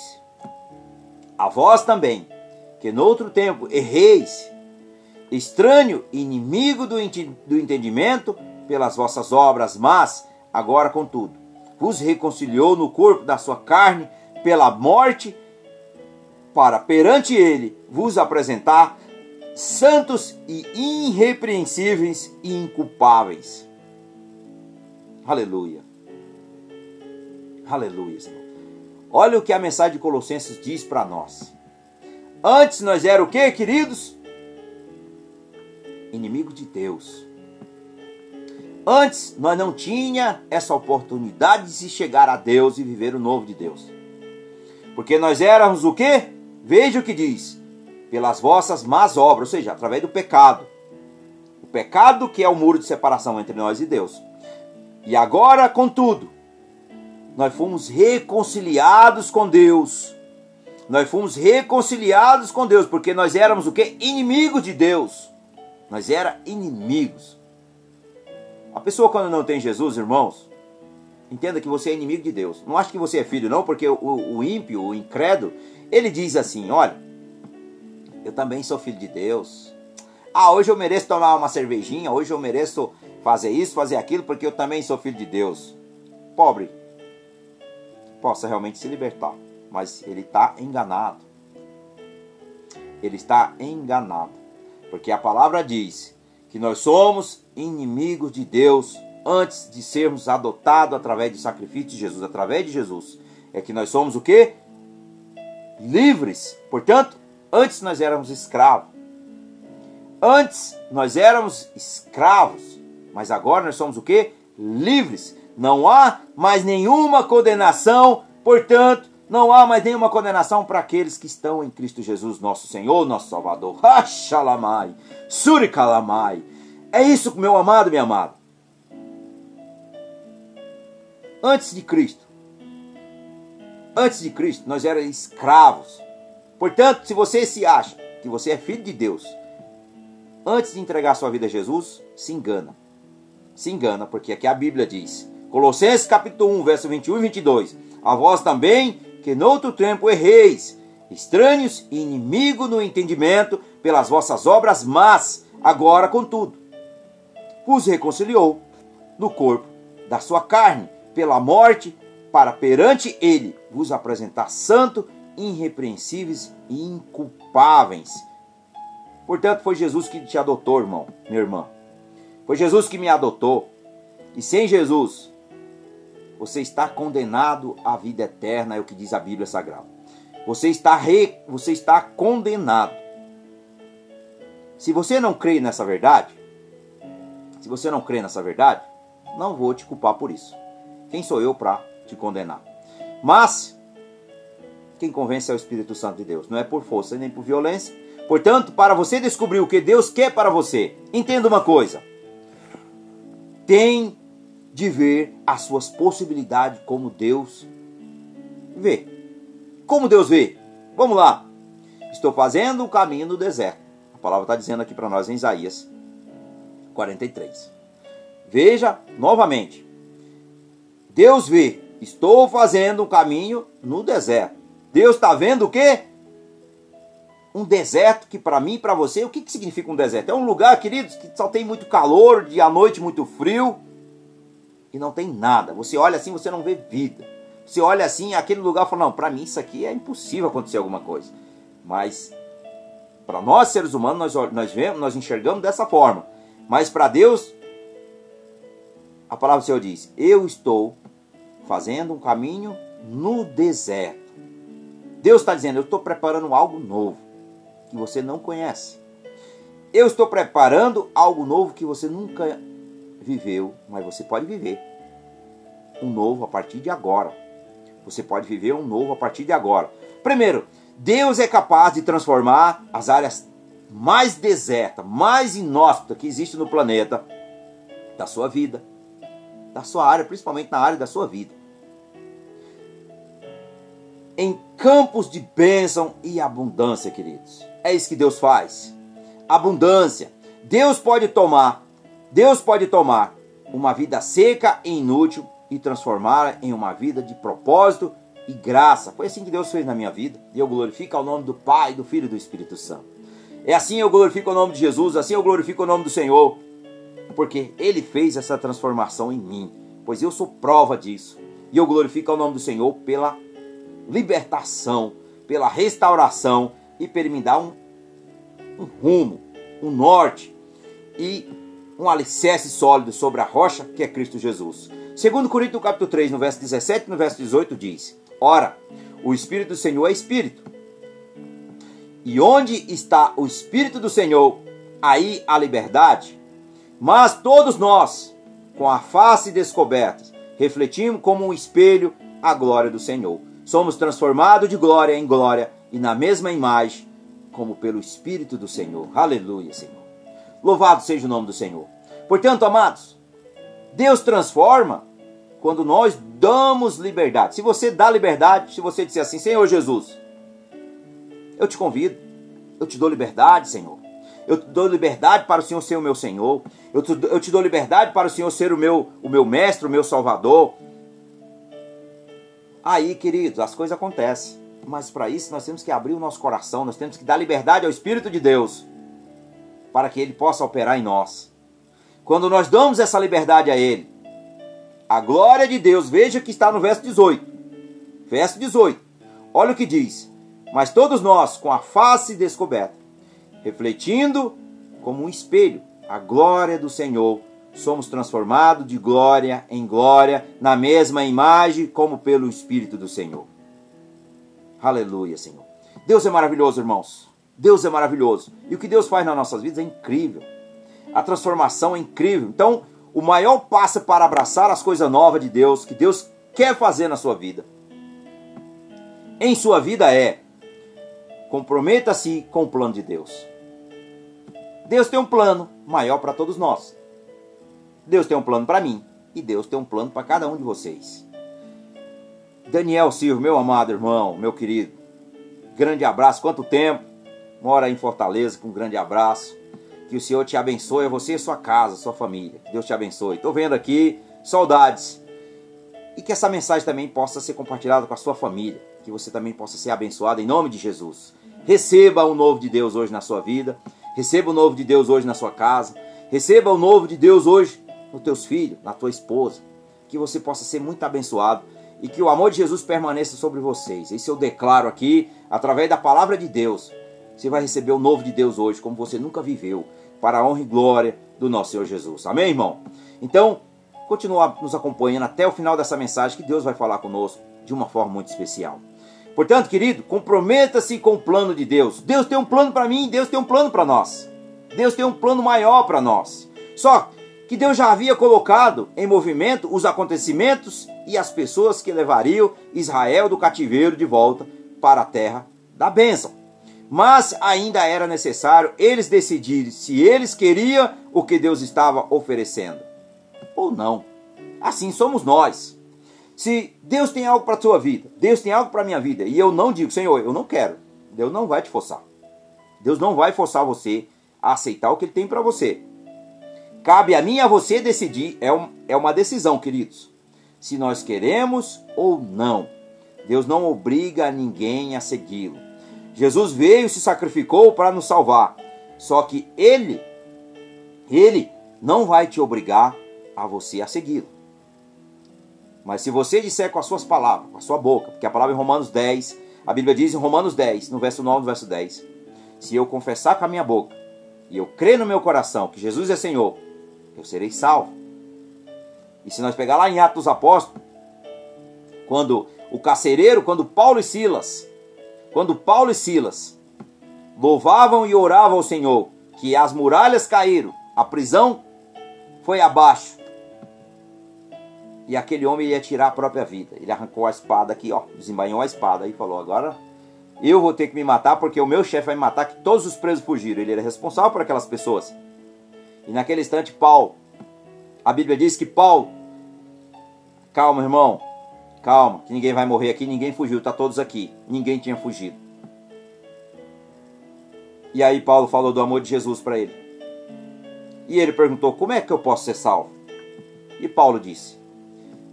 A vós também, que no outro tempo erreis, estranho e inimigo do, do entendimento pelas vossas obras, mas agora, contudo, vos reconciliou no corpo da sua carne pela morte, para perante ele vos apresentar santos e irrepreensíveis e inculpáveis Aleluia. Aleluia, Senhor. Olha o que a mensagem de Colossenses diz para nós. Antes nós era o que, queridos? Inimigo de Deus. Antes nós não tinha essa oportunidade de se chegar a Deus e viver o novo de Deus. Porque nós éramos o que? Veja o que diz. Pelas vossas más obras, ou seja, através do pecado. O pecado que é o muro de separação entre nós e Deus. E agora, contudo, nós fomos reconciliados com Deus. Nós fomos reconciliados com Deus, porque nós éramos o que? Inimigos de Deus. Nós era inimigos. A pessoa quando não tem Jesus, irmãos, entenda que você é inimigo de Deus. Não acho que você é filho, não, porque o, o ímpio, o incrédulo, ele diz assim: olha, eu também sou filho de Deus. Ah, hoje eu mereço tomar uma cervejinha, hoje eu mereço fazer isso, fazer aquilo, porque eu também sou filho de Deus. Pobre, possa realmente se libertar, mas ele está enganado. Ele está enganado, porque a palavra diz que nós somos inimigos de Deus antes de sermos adotados através do sacrifício de Jesus, através de Jesus. É que nós somos o que? Livres. Portanto, antes nós éramos escravos. Antes nós éramos escravos mas agora nós somos o que? Livres. Não há mais nenhuma condenação, portanto, não há mais nenhuma condenação para aqueles que estão em Cristo Jesus, nosso Senhor, nosso Salvador. Hashalamai, Surikalamai. É isso, meu amado, minha amada. Antes de Cristo, antes de Cristo, nós éramos escravos. Portanto, se você se acha que você é filho de Deus, antes de entregar sua vida a Jesus, se engana. Se engana, porque aqui a Bíblia diz, Colossenses capítulo 1, verso 21 e 22, a vós também, que noutro tempo erreis, estranhos e inimigo no entendimento pelas vossas obras, mas agora, contudo, vos reconciliou no corpo da sua carne, pela morte, para perante ele vos apresentar santo, irrepreensíveis e inculpáveis. Portanto, foi Jesus que te adotou, irmão, minha irmã. Foi Jesus que me adotou. E sem Jesus, você está condenado à vida eterna, é o que diz a Bíblia Sagrada. Você está, re... você está condenado. Se você não crê nessa verdade, se você não crê nessa verdade, não vou te culpar por isso. Quem sou eu para te condenar? Mas, quem convence é o Espírito Santo de Deus. Não é por força nem por violência. Portanto, para você descobrir o que Deus quer para você, entenda uma coisa tem de ver as suas possibilidades como Deus vê. Como Deus vê? Vamos lá. Estou fazendo um caminho no deserto. A palavra está dizendo aqui para nós em Isaías 43. Veja novamente. Deus vê. Estou fazendo um caminho no deserto. Deus está vendo o quê? um deserto que para mim e para você, o que, que significa um deserto? É um lugar, queridos, que só tem muito calor, de à noite muito frio. e não tem nada. Você olha assim, você não vê vida. Você olha assim, aquele lugar fala: não, para mim isso aqui é impossível acontecer alguma coisa. Mas para nós seres humanos, nós, nós vemos, nós enxergamos dessa forma. Mas para Deus, a palavra do Senhor diz: Eu estou fazendo um caminho no deserto. Deus está dizendo: Eu estou preparando algo novo que você não conhece. Eu estou preparando algo novo que você nunca viveu, mas você pode viver um novo a partir de agora. Você pode viver um novo a partir de agora. Primeiro, Deus é capaz de transformar as áreas mais desertas, mais inóspitas que existe no planeta, da sua vida, da sua área, principalmente na área da sua vida, em campos de bênção e abundância, queridos. É isso que Deus faz. Abundância. Deus pode tomar, Deus pode tomar uma vida seca e inútil e transformá-la em uma vida de propósito e graça. Foi assim que Deus fez na minha vida. E eu glorifico ao nome do Pai, do Filho e do Espírito Santo. É assim eu glorifico o nome de Jesus, assim eu glorifico o nome do Senhor. Porque Ele fez essa transformação em mim. Pois eu sou prova disso. E eu glorifico ao nome do Senhor pela libertação, pela restauração e por me dar um, um rumo, um norte e um alicerce sólido sobre a rocha que é Cristo Jesus. Segundo Coríntios capítulo 3, no verso 17 e no verso 18 diz: Ora, o Espírito do Senhor é Espírito. E onde está o Espírito do Senhor, aí há liberdade. Mas todos nós, com a face descoberta, refletimos como um espelho a glória do Senhor. Somos transformados de glória em glória e na mesma imagem, como pelo Espírito do Senhor. Aleluia, Senhor. Louvado seja o nome do Senhor. Portanto, amados, Deus transforma quando nós damos liberdade. Se você dá liberdade, se você disser assim, Senhor Jesus, eu te convido, eu te dou liberdade, Senhor. Eu te dou liberdade para o Senhor ser o meu Senhor. Eu te, eu te dou liberdade para o Senhor ser o meu, o meu mestre, o meu salvador. Aí, queridos, as coisas acontecem. Mas para isso nós temos que abrir o nosso coração, nós temos que dar liberdade ao Espírito de Deus para que ele possa operar em nós. Quando nós damos essa liberdade a ele, a glória de Deus, veja que está no verso 18. Verso 18. Olha o que diz: Mas todos nós, com a face descoberta, refletindo como um espelho a glória do Senhor, somos transformados de glória em glória, na mesma imagem, como pelo Espírito do Senhor. Aleluia, Senhor. Deus é maravilhoso, irmãos. Deus é maravilhoso. E o que Deus faz nas nossas vidas é incrível. A transformação é incrível. Então, o maior passo para abraçar as coisas novas de Deus, que Deus quer fazer na sua vida. Em sua vida é comprometa-se com o plano de Deus. Deus tem um plano maior para todos nós. Deus tem um plano para mim e Deus tem um plano para cada um de vocês. Daniel Silva, meu amado irmão, meu querido, grande abraço. Quanto tempo? Mora em Fortaleza, com um grande abraço. Que o Senhor te abençoe, você e sua casa, sua família. Que Deus te abençoe. Estou vendo aqui, saudades. E que essa mensagem também possa ser compartilhada com a sua família. Que você também possa ser abençoado em nome de Jesus. Receba o novo de Deus hoje na sua vida. Receba o novo de Deus hoje na sua casa. Receba o novo de Deus hoje nos teus filhos, na tua esposa. Que você possa ser muito abençoado e que o amor de Jesus permaneça sobre vocês. Isso eu declaro aqui através da palavra de Deus. Você vai receber o novo de Deus hoje, como você nunca viveu, para a honra e glória do nosso Senhor Jesus. Amém, irmão? Então, continua nos acompanhando até o final dessa mensagem, que Deus vai falar conosco de uma forma muito especial. Portanto, querido, comprometa-se com o plano de Deus. Deus tem um plano para mim, Deus tem um plano para nós. Deus tem um plano maior para nós. Só que Deus já havia colocado em movimento os acontecimentos e as pessoas que levariam Israel do cativeiro de volta para a terra da bênção mas ainda era necessário eles decidirem se eles queriam o que Deus estava oferecendo ou não. Assim somos nós. Se Deus tem algo para a sua vida, Deus tem algo para a minha vida, e eu não digo, Senhor, eu não quero, Deus não vai te forçar. Deus não vai forçar você a aceitar o que Ele tem para você. Cabe a mim e a você decidir, é, um, é uma decisão, queridos. Se nós queremos ou não. Deus não obriga ninguém a segui-lo. Jesus veio e se sacrificou para nos salvar. Só que ele, ele não vai te obrigar a você a segui-lo. Mas se você disser com as suas palavras, com a sua boca, porque a palavra em Romanos 10, a Bíblia diz em Romanos 10, no verso 9, no verso 10, se eu confessar com a minha boca e eu crer no meu coração que Jesus é Senhor, eu serei salvo. E se nós pegar lá em Atos dos Apóstolos, quando o carcereiro, quando Paulo e Silas, quando Paulo e Silas louvavam e oravam ao Senhor, que as muralhas caíram, a prisão foi abaixo. E aquele homem ia tirar a própria vida. Ele arrancou a espada aqui, ó, desembainhou a espada e falou: Agora eu vou ter que me matar porque o meu chefe vai me matar, que todos os presos fugiram. Ele era responsável por aquelas pessoas. E naquele instante, Paulo, a Bíblia diz que Paulo, calma, irmão, calma, que ninguém vai morrer aqui, ninguém fugiu, tá todos aqui. Ninguém tinha fugido. E aí Paulo falou do amor de Jesus para ele. E ele perguntou: Como é que eu posso ser salvo? E Paulo disse: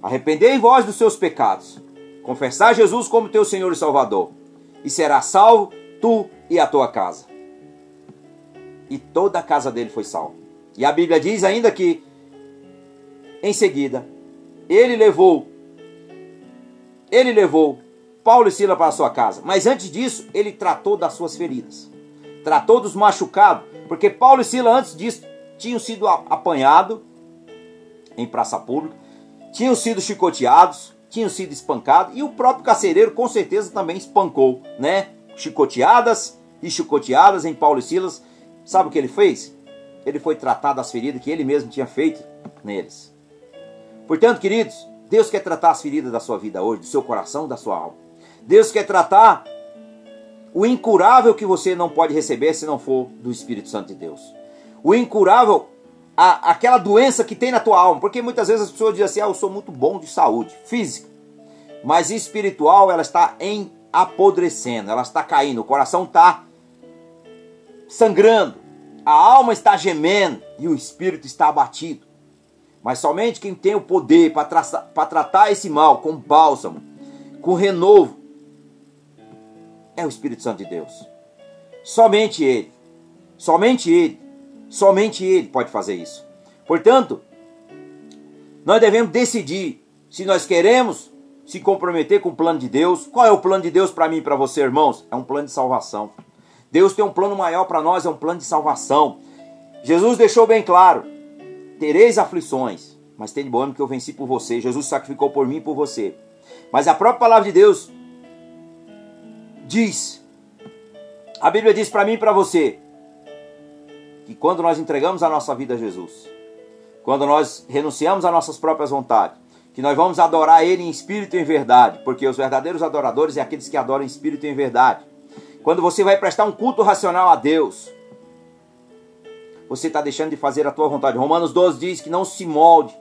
Arrependei vós dos seus pecados, confessar Jesus como teu Senhor e Salvador, e será salvo tu e a tua casa. E toda a casa dele foi salva. E a Bíblia diz ainda que, em seguida, ele levou, ele levou Paulo e Sila para a sua casa. Mas antes disso, ele tratou das suas feridas. Tratou dos machucados. Porque Paulo e Sila, antes disso, tinham sido apanhados em praça pública tinham sido chicoteados, tinham sido espancados, e o próprio carcereiro com certeza também espancou, né? Chicoteadas e chicoteadas em Paulo e Silas. Sabe o que ele fez? Ele foi tratar das feridas que ele mesmo tinha feito neles. Portanto, queridos, Deus quer tratar as feridas da sua vida hoje, do seu coração, da sua alma. Deus quer tratar o incurável que você não pode receber se não for do Espírito Santo de Deus. O incurável a, aquela doença que tem na tua alma. Porque muitas vezes as pessoas dizem assim: ah, eu sou muito bom de saúde física, mas espiritual ela está em apodrecendo, ela está caindo, o coração está sangrando, a alma está gemendo e o espírito está abatido. Mas somente quem tem o poder para tra tratar esse mal com bálsamo, com renovo, é o Espírito Santo de Deus. Somente Ele. Somente Ele Somente Ele pode fazer isso. Portanto, nós devemos decidir se nós queremos se comprometer com o plano de Deus. Qual é o plano de Deus para mim e para você, irmãos? É um plano de salvação. Deus tem um plano maior para nós, é um plano de salvação. Jesus deixou bem claro: tereis aflições, mas tem de bom que eu venci por você. Jesus sacrificou por mim e por você. Mas a própria palavra de Deus diz, a Bíblia diz para mim e para você, que quando nós entregamos a nossa vida a Jesus, quando nós renunciamos às nossas próprias vontades, que nós vamos adorar Ele em espírito e em verdade, porque os verdadeiros adoradores é aqueles que adoram em espírito e em verdade. Quando você vai prestar um culto racional a Deus, você está deixando de fazer a tua vontade. Romanos 12 diz que não se molde,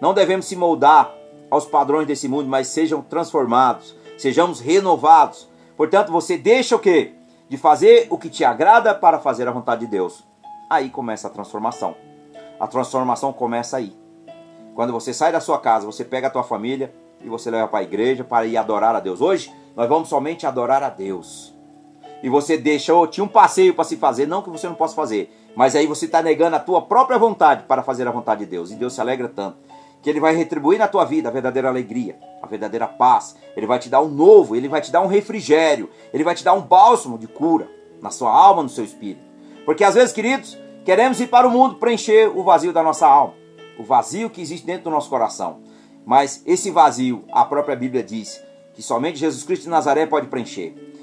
não devemos se moldar aos padrões desse mundo, mas sejam transformados, sejamos renovados. Portanto, você deixa o quê? De fazer o que te agrada para fazer a vontade de Deus aí começa a transformação. A transformação começa aí. Quando você sai da sua casa, você pega a tua família e você leva para a igreja para ir adorar a Deus. Hoje nós vamos somente adorar a Deus. E você deixou, tinha um passeio para se fazer, não que você não possa fazer, mas aí você está negando a tua própria vontade para fazer a vontade de Deus. E Deus se alegra tanto que Ele vai retribuir na tua vida a verdadeira alegria, a verdadeira paz. Ele vai te dar um novo, Ele vai te dar um refrigério, Ele vai te dar um bálsamo de cura na sua alma, no seu espírito. Porque às vezes, queridos, queremos ir para o mundo preencher o vazio da nossa alma, o vazio que existe dentro do nosso coração. Mas esse vazio, a própria Bíblia diz que somente Jesus Cristo de Nazaré pode preencher.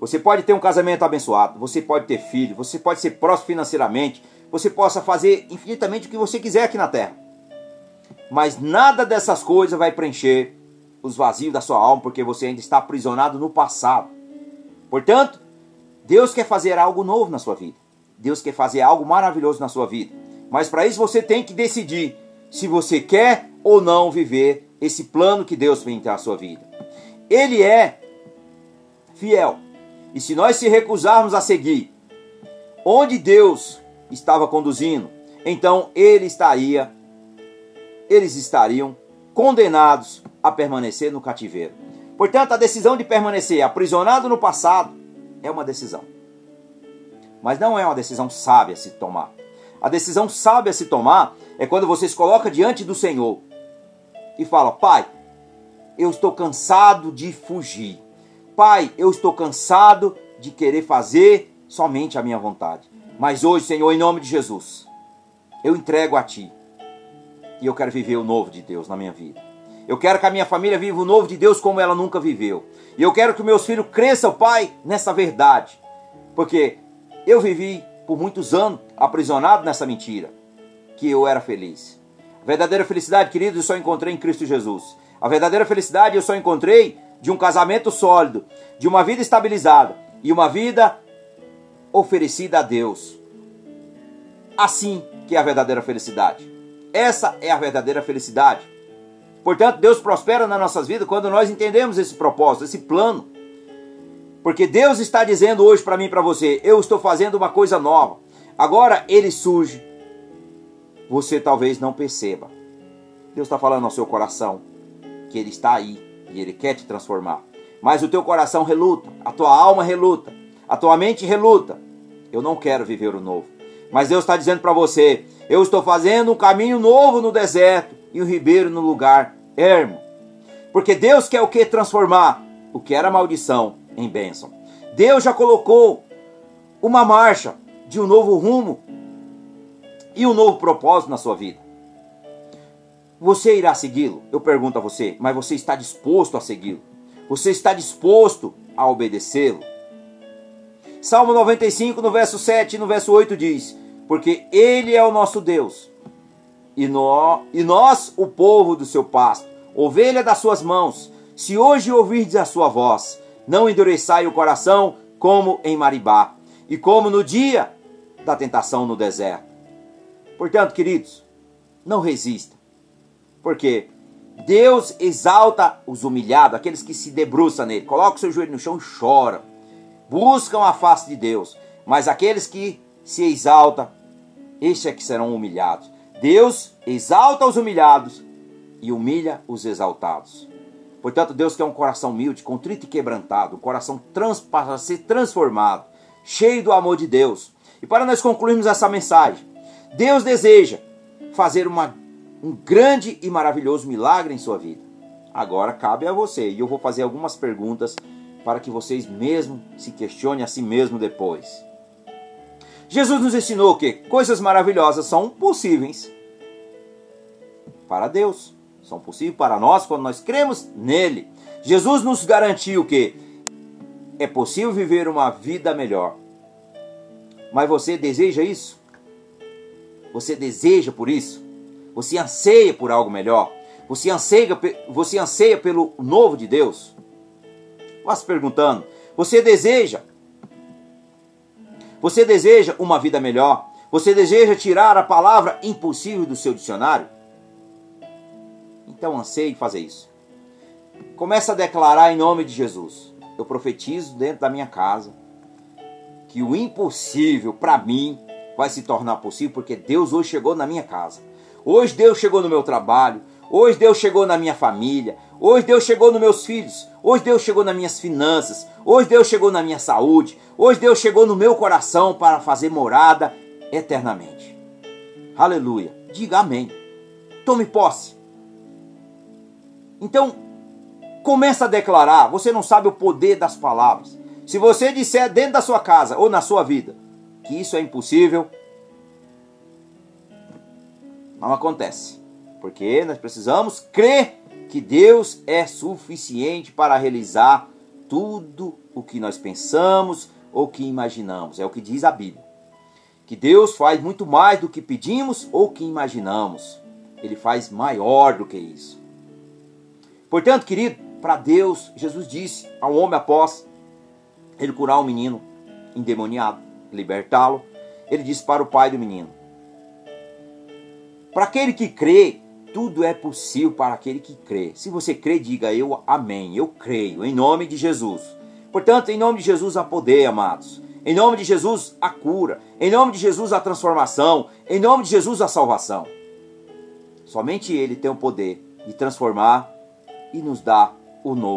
Você pode ter um casamento abençoado, você pode ter filho, você pode ser próximo financeiramente, você possa fazer infinitamente o que você quiser aqui na terra. Mas nada dessas coisas vai preencher os vazios da sua alma, porque você ainda está aprisionado no passado. Portanto, Deus quer fazer algo novo na sua vida. Deus quer fazer algo maravilhoso na sua vida. Mas para isso você tem que decidir se você quer ou não viver esse plano que Deus tem para a sua vida. Ele é fiel. E se nós se recusarmos a seguir onde Deus estava conduzindo, então ele estaria eles estariam condenados a permanecer no cativeiro. Portanto, a decisão de permanecer aprisionado no passado é uma decisão. Mas não é uma decisão sábia se tomar. A decisão sábia se tomar é quando você se coloca diante do Senhor e fala: Pai, eu estou cansado de fugir. Pai, eu estou cansado de querer fazer somente a minha vontade. Mas hoje, Senhor, em nome de Jesus, eu entrego a Ti. E eu quero viver o novo de Deus na minha vida. Eu quero que a minha família viva o novo de Deus como ela nunca viveu. E eu quero que meus filhos cresçam, Pai, nessa verdade. Porque eu vivi por muitos anos aprisionado nessa mentira, que eu era feliz. A verdadeira felicidade, queridos, eu só encontrei em Cristo Jesus. A verdadeira felicidade eu só encontrei de um casamento sólido, de uma vida estabilizada e uma vida oferecida a Deus. Assim que é a verdadeira felicidade. Essa é a verdadeira felicidade. Portanto, Deus prospera nas nossas vidas quando nós entendemos esse propósito, esse plano. Porque Deus está dizendo hoje para mim e para você: eu estou fazendo uma coisa nova. Agora ele surge. Você talvez não perceba. Deus está falando ao seu coração que ele está aí e ele quer te transformar. Mas o teu coração reluta, a tua alma reluta, a tua mente reluta. Eu não quero viver o novo. Mas Deus está dizendo para você: eu estou fazendo um caminho novo no deserto e um ribeiro no lugar ermo. Porque Deus quer o que? Transformar o que era maldição em bênção. Deus já colocou uma marcha de um novo rumo e um novo propósito na sua vida. Você irá segui-lo? Eu pergunto a você, mas você está disposto a segui-lo? Você está disposto a obedecê-lo? Salmo 95, no verso 7 e no verso 8 diz: Porque Ele é o nosso Deus, e, e nós o povo do seu pasto, ovelha das suas mãos. Se hoje ouvirdes a sua voz, não endureçai o coração como em Maribá, e como no dia da tentação no deserto. Portanto, queridos, não resista, porque Deus exalta os humilhados, aqueles que se debruçam nele, colocam seu joelho no chão e choram, buscam a face de Deus, mas aqueles que se exaltam, estes é que serão humilhados. Deus exalta os humilhados e humilha os exaltados. Portanto, Deus quer um coração humilde, contrito e quebrantado, um coração trans, para ser transformado, cheio do amor de Deus. E para nós concluirmos essa mensagem, Deus deseja fazer uma, um grande e maravilhoso milagre em sua vida. Agora cabe a você, e eu vou fazer algumas perguntas para que vocês mesmo se questionem a si mesmo depois. Jesus nos ensinou que coisas maravilhosas são possíveis para Deus são possíveis para nós quando nós cremos nele. Jesus nos garantiu que é possível viver uma vida melhor. Mas você deseja isso? Você deseja por isso? Você anseia por algo melhor? Você anseia, você anseia pelo novo de Deus? Vá se perguntando: você deseja? Você deseja uma vida melhor? Você deseja tirar a palavra impossível do seu dicionário? Então anseie fazer isso. Começa a declarar em nome de Jesus. Eu profetizo dentro da minha casa que o impossível para mim vai se tornar possível porque Deus hoje chegou na minha casa. Hoje Deus chegou no meu trabalho. Hoje Deus chegou na minha família. Hoje Deus chegou nos meus filhos. Hoje Deus chegou nas minhas finanças. Hoje Deus chegou na minha saúde. Hoje Deus chegou no meu coração para fazer morada eternamente. Aleluia. Diga amém. Tome posse. Então, começa a declarar. Você não sabe o poder das palavras. Se você disser dentro da sua casa ou na sua vida que isso é impossível, não acontece. Porque nós precisamos crer que Deus é suficiente para realizar tudo o que nós pensamos ou que imaginamos. É o que diz a Bíblia. Que Deus faz muito mais do que pedimos ou que imaginamos. Ele faz maior do que isso. Portanto, querido, para Deus, Jesus disse ao homem após ele curar o menino endemoniado, libertá-lo, ele disse para o pai do menino: Para aquele que crê, tudo é possível para aquele que crê. Se você crê, diga eu amém, eu creio, em nome de Jesus. Portanto, em nome de Jesus há poder, amados. Em nome de Jesus a cura. Em nome de Jesus a transformação. Em nome de Jesus a salvação. Somente Ele tem o poder de transformar e nos dá o novo.